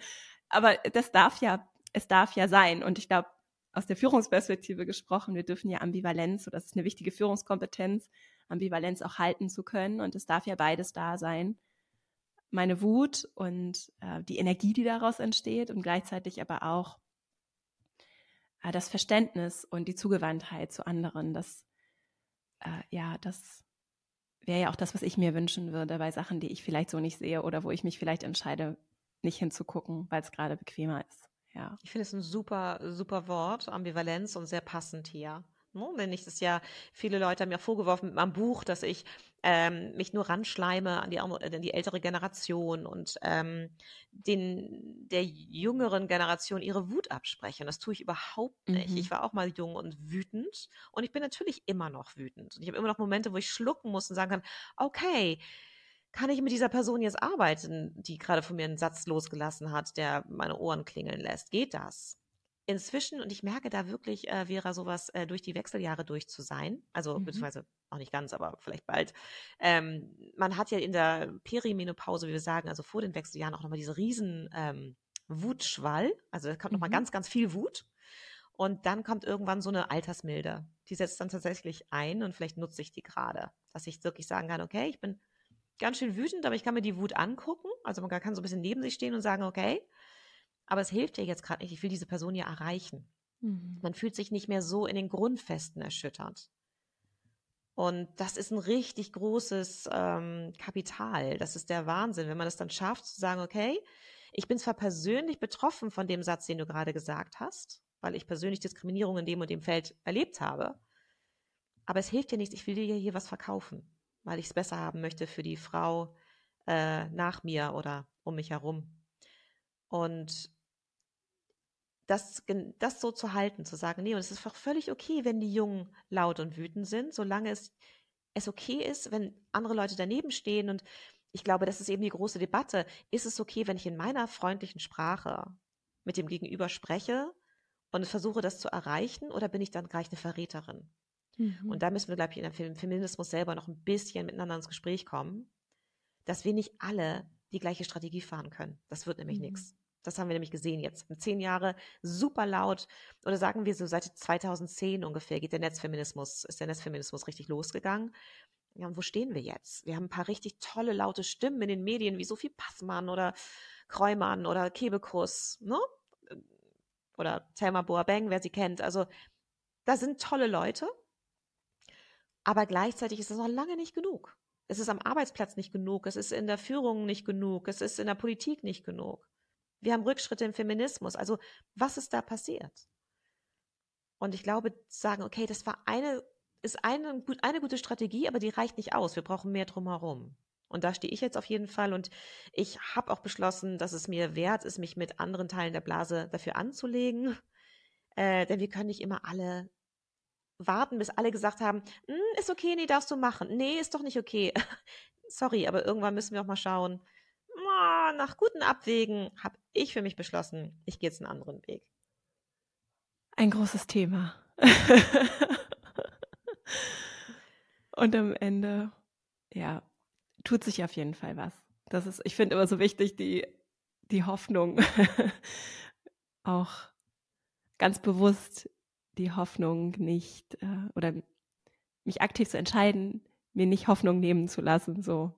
aber das darf ja, es darf ja sein. Und ich glaube, aus der Führungsperspektive gesprochen, wir dürfen ja Ambivalenz, so das ist eine wichtige Führungskompetenz, Ambivalenz auch halten zu können. Und es darf ja beides da sein. Meine Wut und äh, die Energie, die daraus entsteht und gleichzeitig aber auch äh, das Verständnis und die Zugewandtheit zu anderen. Das, äh, ja, das wäre ja auch das, was ich mir wünschen würde bei Sachen, die ich vielleicht so nicht sehe oder wo ich mich vielleicht entscheide, nicht hinzugucken, weil es gerade bequemer ist. Ja. Ich finde es ein super, super Wort, Ambivalenz und sehr passend hier. Ne? Wenn ich das ja, viele Leute haben mir vorgeworfen mit meinem Buch, dass ich ähm, mich nur ranschleime an die, an die ältere Generation und ähm, den, der jüngeren Generation ihre Wut abspreche. Und das tue ich überhaupt nicht. Mhm. Ich war auch mal jung und wütend und ich bin natürlich immer noch wütend. Und ich habe immer noch Momente, wo ich schlucken muss und sagen kann, okay, kann ich mit dieser Person jetzt arbeiten, die gerade von mir einen Satz losgelassen hat, der meine Ohren klingeln lässt? Geht das? Inzwischen, und ich merke da wirklich, äh, Vera, sowas äh, durch die Wechseljahre durch zu sein, also mhm. beziehungsweise auch nicht ganz, aber vielleicht bald. Ähm, man hat ja in der Perimenopause, wie wir sagen, also vor den Wechseljahren auch nochmal diese riesen ähm, Wutschwall, also da kommt mhm. nochmal ganz, ganz viel Wut. Und dann kommt irgendwann so eine Altersmilde. Die setzt dann tatsächlich ein und vielleicht nutze ich die gerade, dass ich wirklich sagen kann, okay, ich bin ganz schön wütend, aber ich kann mir die Wut angucken. Also man kann so ein bisschen neben sich stehen und sagen, okay, aber es hilft dir jetzt gerade nicht, ich will diese Person ja erreichen. Mhm. Man fühlt sich nicht mehr so in den Grundfesten erschüttert. Und das ist ein richtig großes ähm, Kapital. Das ist der Wahnsinn, wenn man es dann schafft zu sagen, okay, ich bin zwar persönlich betroffen von dem Satz, den du gerade gesagt hast, weil ich persönlich Diskriminierung in dem und dem Feld erlebt habe, aber es hilft dir nichts, ich will dir hier was verkaufen weil ich es besser haben möchte für die Frau äh, nach mir oder um mich herum. Und das, das so zu halten, zu sagen, nee, und es ist auch völlig okay, wenn die Jungen laut und wütend sind, solange es, es okay ist, wenn andere Leute daneben stehen. Und ich glaube, das ist eben die große Debatte. Ist es okay, wenn ich in meiner freundlichen Sprache mit dem Gegenüber spreche und versuche, das zu erreichen, oder bin ich dann gleich eine Verräterin? Mhm. Und da müssen wir, glaube ich, in der Feminismus selber noch ein bisschen miteinander ins Gespräch kommen, dass wir nicht alle die gleiche Strategie fahren können. Das wird nämlich mhm. nichts. Das haben wir nämlich gesehen jetzt. Zehn Jahre super laut, oder sagen wir so seit 2010 ungefähr geht der Netzfeminismus, ist der Netzfeminismus richtig losgegangen. Ja, und wo stehen wir jetzt? Wir haben ein paar richtig tolle, laute Stimmen in den Medien, wie Sophie Passmann oder Kreumann oder Kebekus, ne? Oder Thelma Boabeng, wer sie kennt. Also, da sind tolle Leute, aber gleichzeitig ist es noch lange nicht genug. Es ist am Arbeitsplatz nicht genug, es ist in der Führung nicht genug, es ist in der Politik nicht genug. Wir haben Rückschritte im Feminismus. Also was ist da passiert? Und ich glaube, sagen, okay, das war eine, ist eine, eine gute Strategie, aber die reicht nicht aus. Wir brauchen mehr drumherum. Und da stehe ich jetzt auf jeden Fall. Und ich habe auch beschlossen, dass es mir wert ist, mich mit anderen Teilen der Blase dafür anzulegen. Äh, denn wir können nicht immer alle warten, bis alle gesagt haben, hm, ist okay, nee, darfst du machen. Nee, ist doch nicht okay. (laughs) Sorry, aber irgendwann müssen wir auch mal schauen. Nach guten Abwägen habe ich für mich beschlossen, ich gehe jetzt einen anderen Weg. Ein großes Thema. (laughs) Und am Ende, ja, tut sich auf jeden Fall was. Das ist, ich finde immer so wichtig, die, die Hoffnung (laughs) auch ganz bewusst die Hoffnung nicht äh, oder mich aktiv zu entscheiden, mir nicht Hoffnung nehmen zu lassen, so.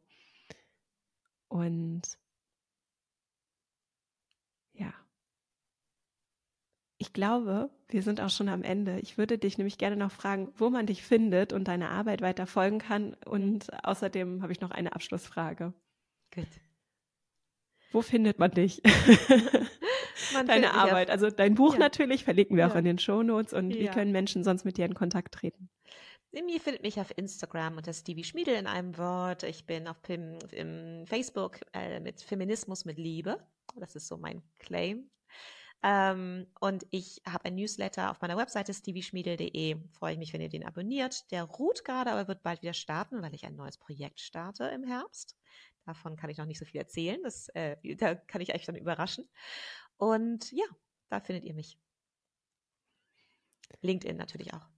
Und ja. Ich glaube, wir sind auch schon am Ende. Ich würde dich nämlich gerne noch fragen, wo man dich findet und deine Arbeit weiter folgen kann. Und außerdem habe ich noch eine Abschlussfrage. Gut. Wo findet man dich? (laughs) Man Deine Arbeit, also dein Buch ja. natürlich, verlinken wir ja. auch in den Shownotes. Und ja. wie können Menschen sonst mit dir in Kontakt treten? Ihr findet mich auf Instagram unter Stevie Schmiedel in einem Wort. Ich bin auf Pim, im Facebook äh, mit Feminismus mit Liebe. Das ist so mein Claim. Ähm, und ich habe ein Newsletter auf meiner Webseite stevieschmiedel.de. Freue ich mich, wenn ihr den abonniert. Der ruht gerade, aber wird bald wieder starten, weil ich ein neues Projekt starte im Herbst. Davon kann ich noch nicht so viel erzählen. Das, äh, da kann ich euch dann überraschen. Und ja, da findet ihr mich. LinkedIn natürlich auch.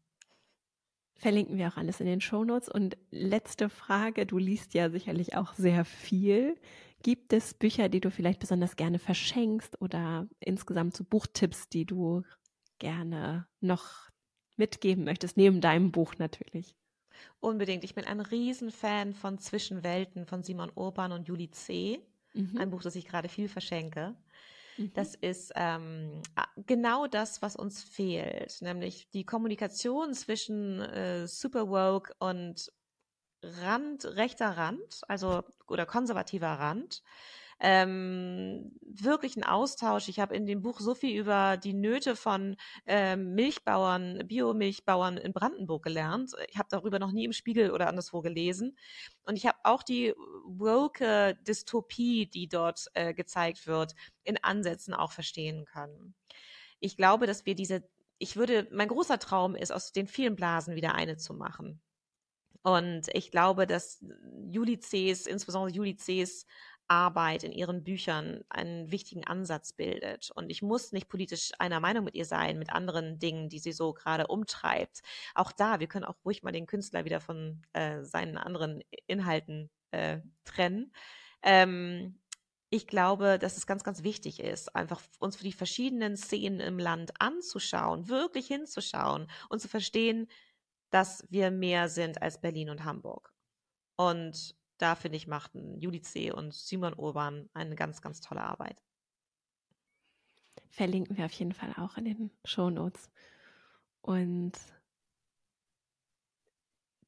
Verlinken wir auch alles in den Shownotes. Und letzte Frage, du liest ja sicherlich auch sehr viel. Gibt es Bücher, die du vielleicht besonders gerne verschenkst oder insgesamt so Buchtipps, die du gerne noch mitgeben möchtest, neben deinem Buch natürlich? Unbedingt. Ich bin ein Riesenfan von Zwischenwelten von Simon Urban und Julie C. Mhm. Ein Buch, das ich gerade viel verschenke. Mhm. Das ist ähm, genau das, was uns fehlt, nämlich die Kommunikation zwischen äh, Super Woke und Rand, rechter Rand, also oder konservativer Rand ähm, wirklich ein Austausch. Ich habe in dem Buch so viel über die Nöte von ähm, Milchbauern, Biomilchbauern in Brandenburg gelernt. Ich habe darüber noch nie im Spiegel oder anderswo gelesen. Und ich habe auch die woke Dystopie, die dort äh, gezeigt wird, in Ansätzen auch verstehen können. Ich glaube, dass wir diese, ich würde, mein großer Traum ist, aus den vielen Blasen wieder eine zu machen. Und ich glaube, dass Juli Cs, insbesondere Juli Cs Arbeit in ihren Büchern einen wichtigen Ansatz bildet. Und ich muss nicht politisch einer Meinung mit ihr sein, mit anderen Dingen, die sie so gerade umtreibt. Auch da, wir können auch ruhig mal den Künstler wieder von äh, seinen anderen Inhalten äh, trennen. Ähm, ich glaube, dass es ganz, ganz wichtig ist, einfach uns für die verschiedenen Szenen im Land anzuschauen, wirklich hinzuschauen und zu verstehen, dass wir mehr sind als Berlin und Hamburg. Und da finde ich, machten Juli C. und Simon Urban eine ganz, ganz tolle Arbeit. Verlinken wir auf jeden Fall auch in den Show Notes. Und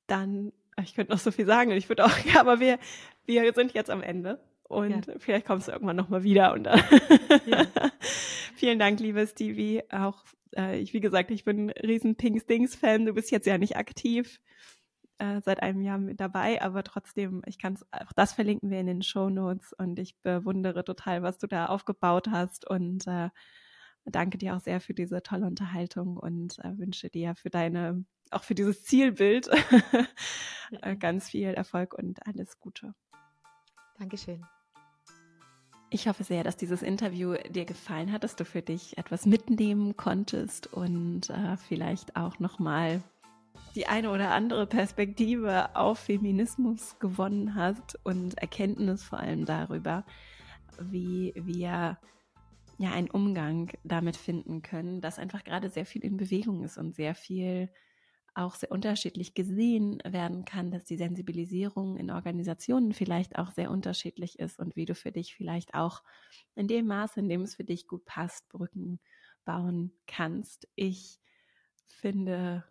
dann, ich könnte noch so viel sagen, ich würde auch, (laughs) ja, aber wir, wir sind jetzt am Ende. Und ja. vielleicht kommst du irgendwann nochmal wieder. Und dann ja. (laughs) vielen Dank, liebe Stevie. Auch äh, ich, wie gesagt, ich bin ein riesen Pinks Dings Fan. Du bist jetzt ja nicht aktiv äh, seit einem Jahr mit dabei, aber trotzdem, ich kann es, auch das verlinken wir in den Show Notes und ich bewundere total, was du da aufgebaut hast und äh, danke dir auch sehr für diese tolle Unterhaltung und äh, wünsche dir für deine, auch für dieses Zielbild (laughs) äh, ganz viel Erfolg und alles Gute. Dankeschön. Ich hoffe sehr, dass dieses Interview dir gefallen hat, dass du für dich etwas mitnehmen konntest und äh, vielleicht auch nochmal die eine oder andere Perspektive auf Feminismus gewonnen hast und Erkenntnis vor allem darüber, wie wir ja einen Umgang damit finden können, dass einfach gerade sehr viel in Bewegung ist und sehr viel auch sehr unterschiedlich gesehen werden kann, dass die Sensibilisierung in Organisationen vielleicht auch sehr unterschiedlich ist und wie du für dich vielleicht auch in dem Maße, in dem es für dich gut passt, Brücken bauen kannst. Ich finde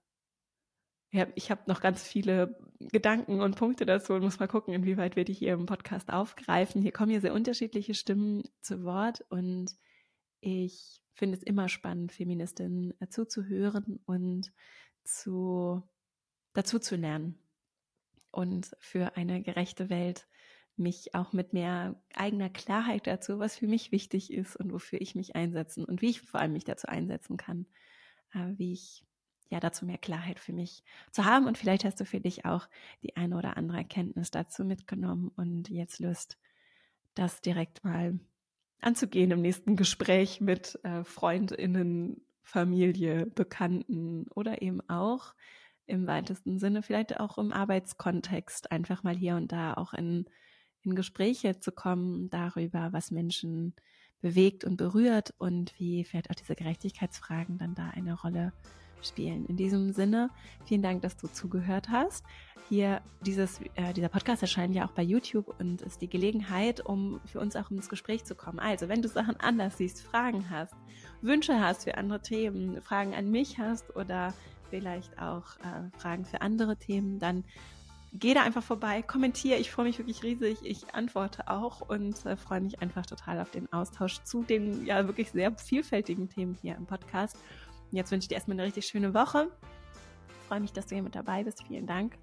ja, ich habe noch ganz viele Gedanken und Punkte dazu und muss mal gucken, inwieweit wir die hier im Podcast aufgreifen. Hier kommen ja sehr unterschiedliche Stimmen zu Wort und ich finde es immer spannend, Feministinnen äh, zuzuhören und zu, dazu zu lernen und für eine gerechte Welt mich auch mit mehr eigener Klarheit dazu, was für mich wichtig ist und wofür ich mich einsetzen und wie ich vor allem mich dazu einsetzen kann, äh, wie ich ja dazu mehr Klarheit für mich zu haben. Und vielleicht hast du für dich auch die eine oder andere Erkenntnis dazu mitgenommen und jetzt Lust, das direkt mal anzugehen im nächsten Gespräch mit äh, Freundinnen, Familie, Bekannten oder eben auch im weitesten Sinne, vielleicht auch im Arbeitskontext, einfach mal hier und da auch in, in Gespräche zu kommen darüber, was Menschen bewegt und berührt und wie vielleicht auch diese Gerechtigkeitsfragen dann da eine Rolle spielen spielen. In diesem Sinne, vielen Dank, dass du zugehört hast. Hier, dieses, äh, dieser Podcast erscheint ja auch bei YouTube und ist die Gelegenheit, um für uns auch ins Gespräch zu kommen. Also, wenn du Sachen anders siehst, Fragen hast, Wünsche hast für andere Themen, Fragen an mich hast oder vielleicht auch äh, Fragen für andere Themen, dann geh da einfach vorbei, kommentiere. Ich freue mich wirklich riesig. Ich antworte auch und äh, freue mich einfach total auf den Austausch zu den ja wirklich sehr vielfältigen Themen hier im Podcast. Jetzt wünsche ich dir erstmal eine richtig schöne Woche. Ich freue mich, dass du hier mit dabei bist. Vielen Dank.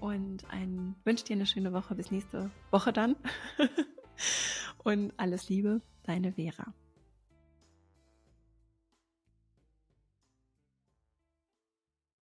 Und ein, wünsche dir eine schöne Woche. Bis nächste Woche dann. (laughs) Und alles Liebe, deine Vera.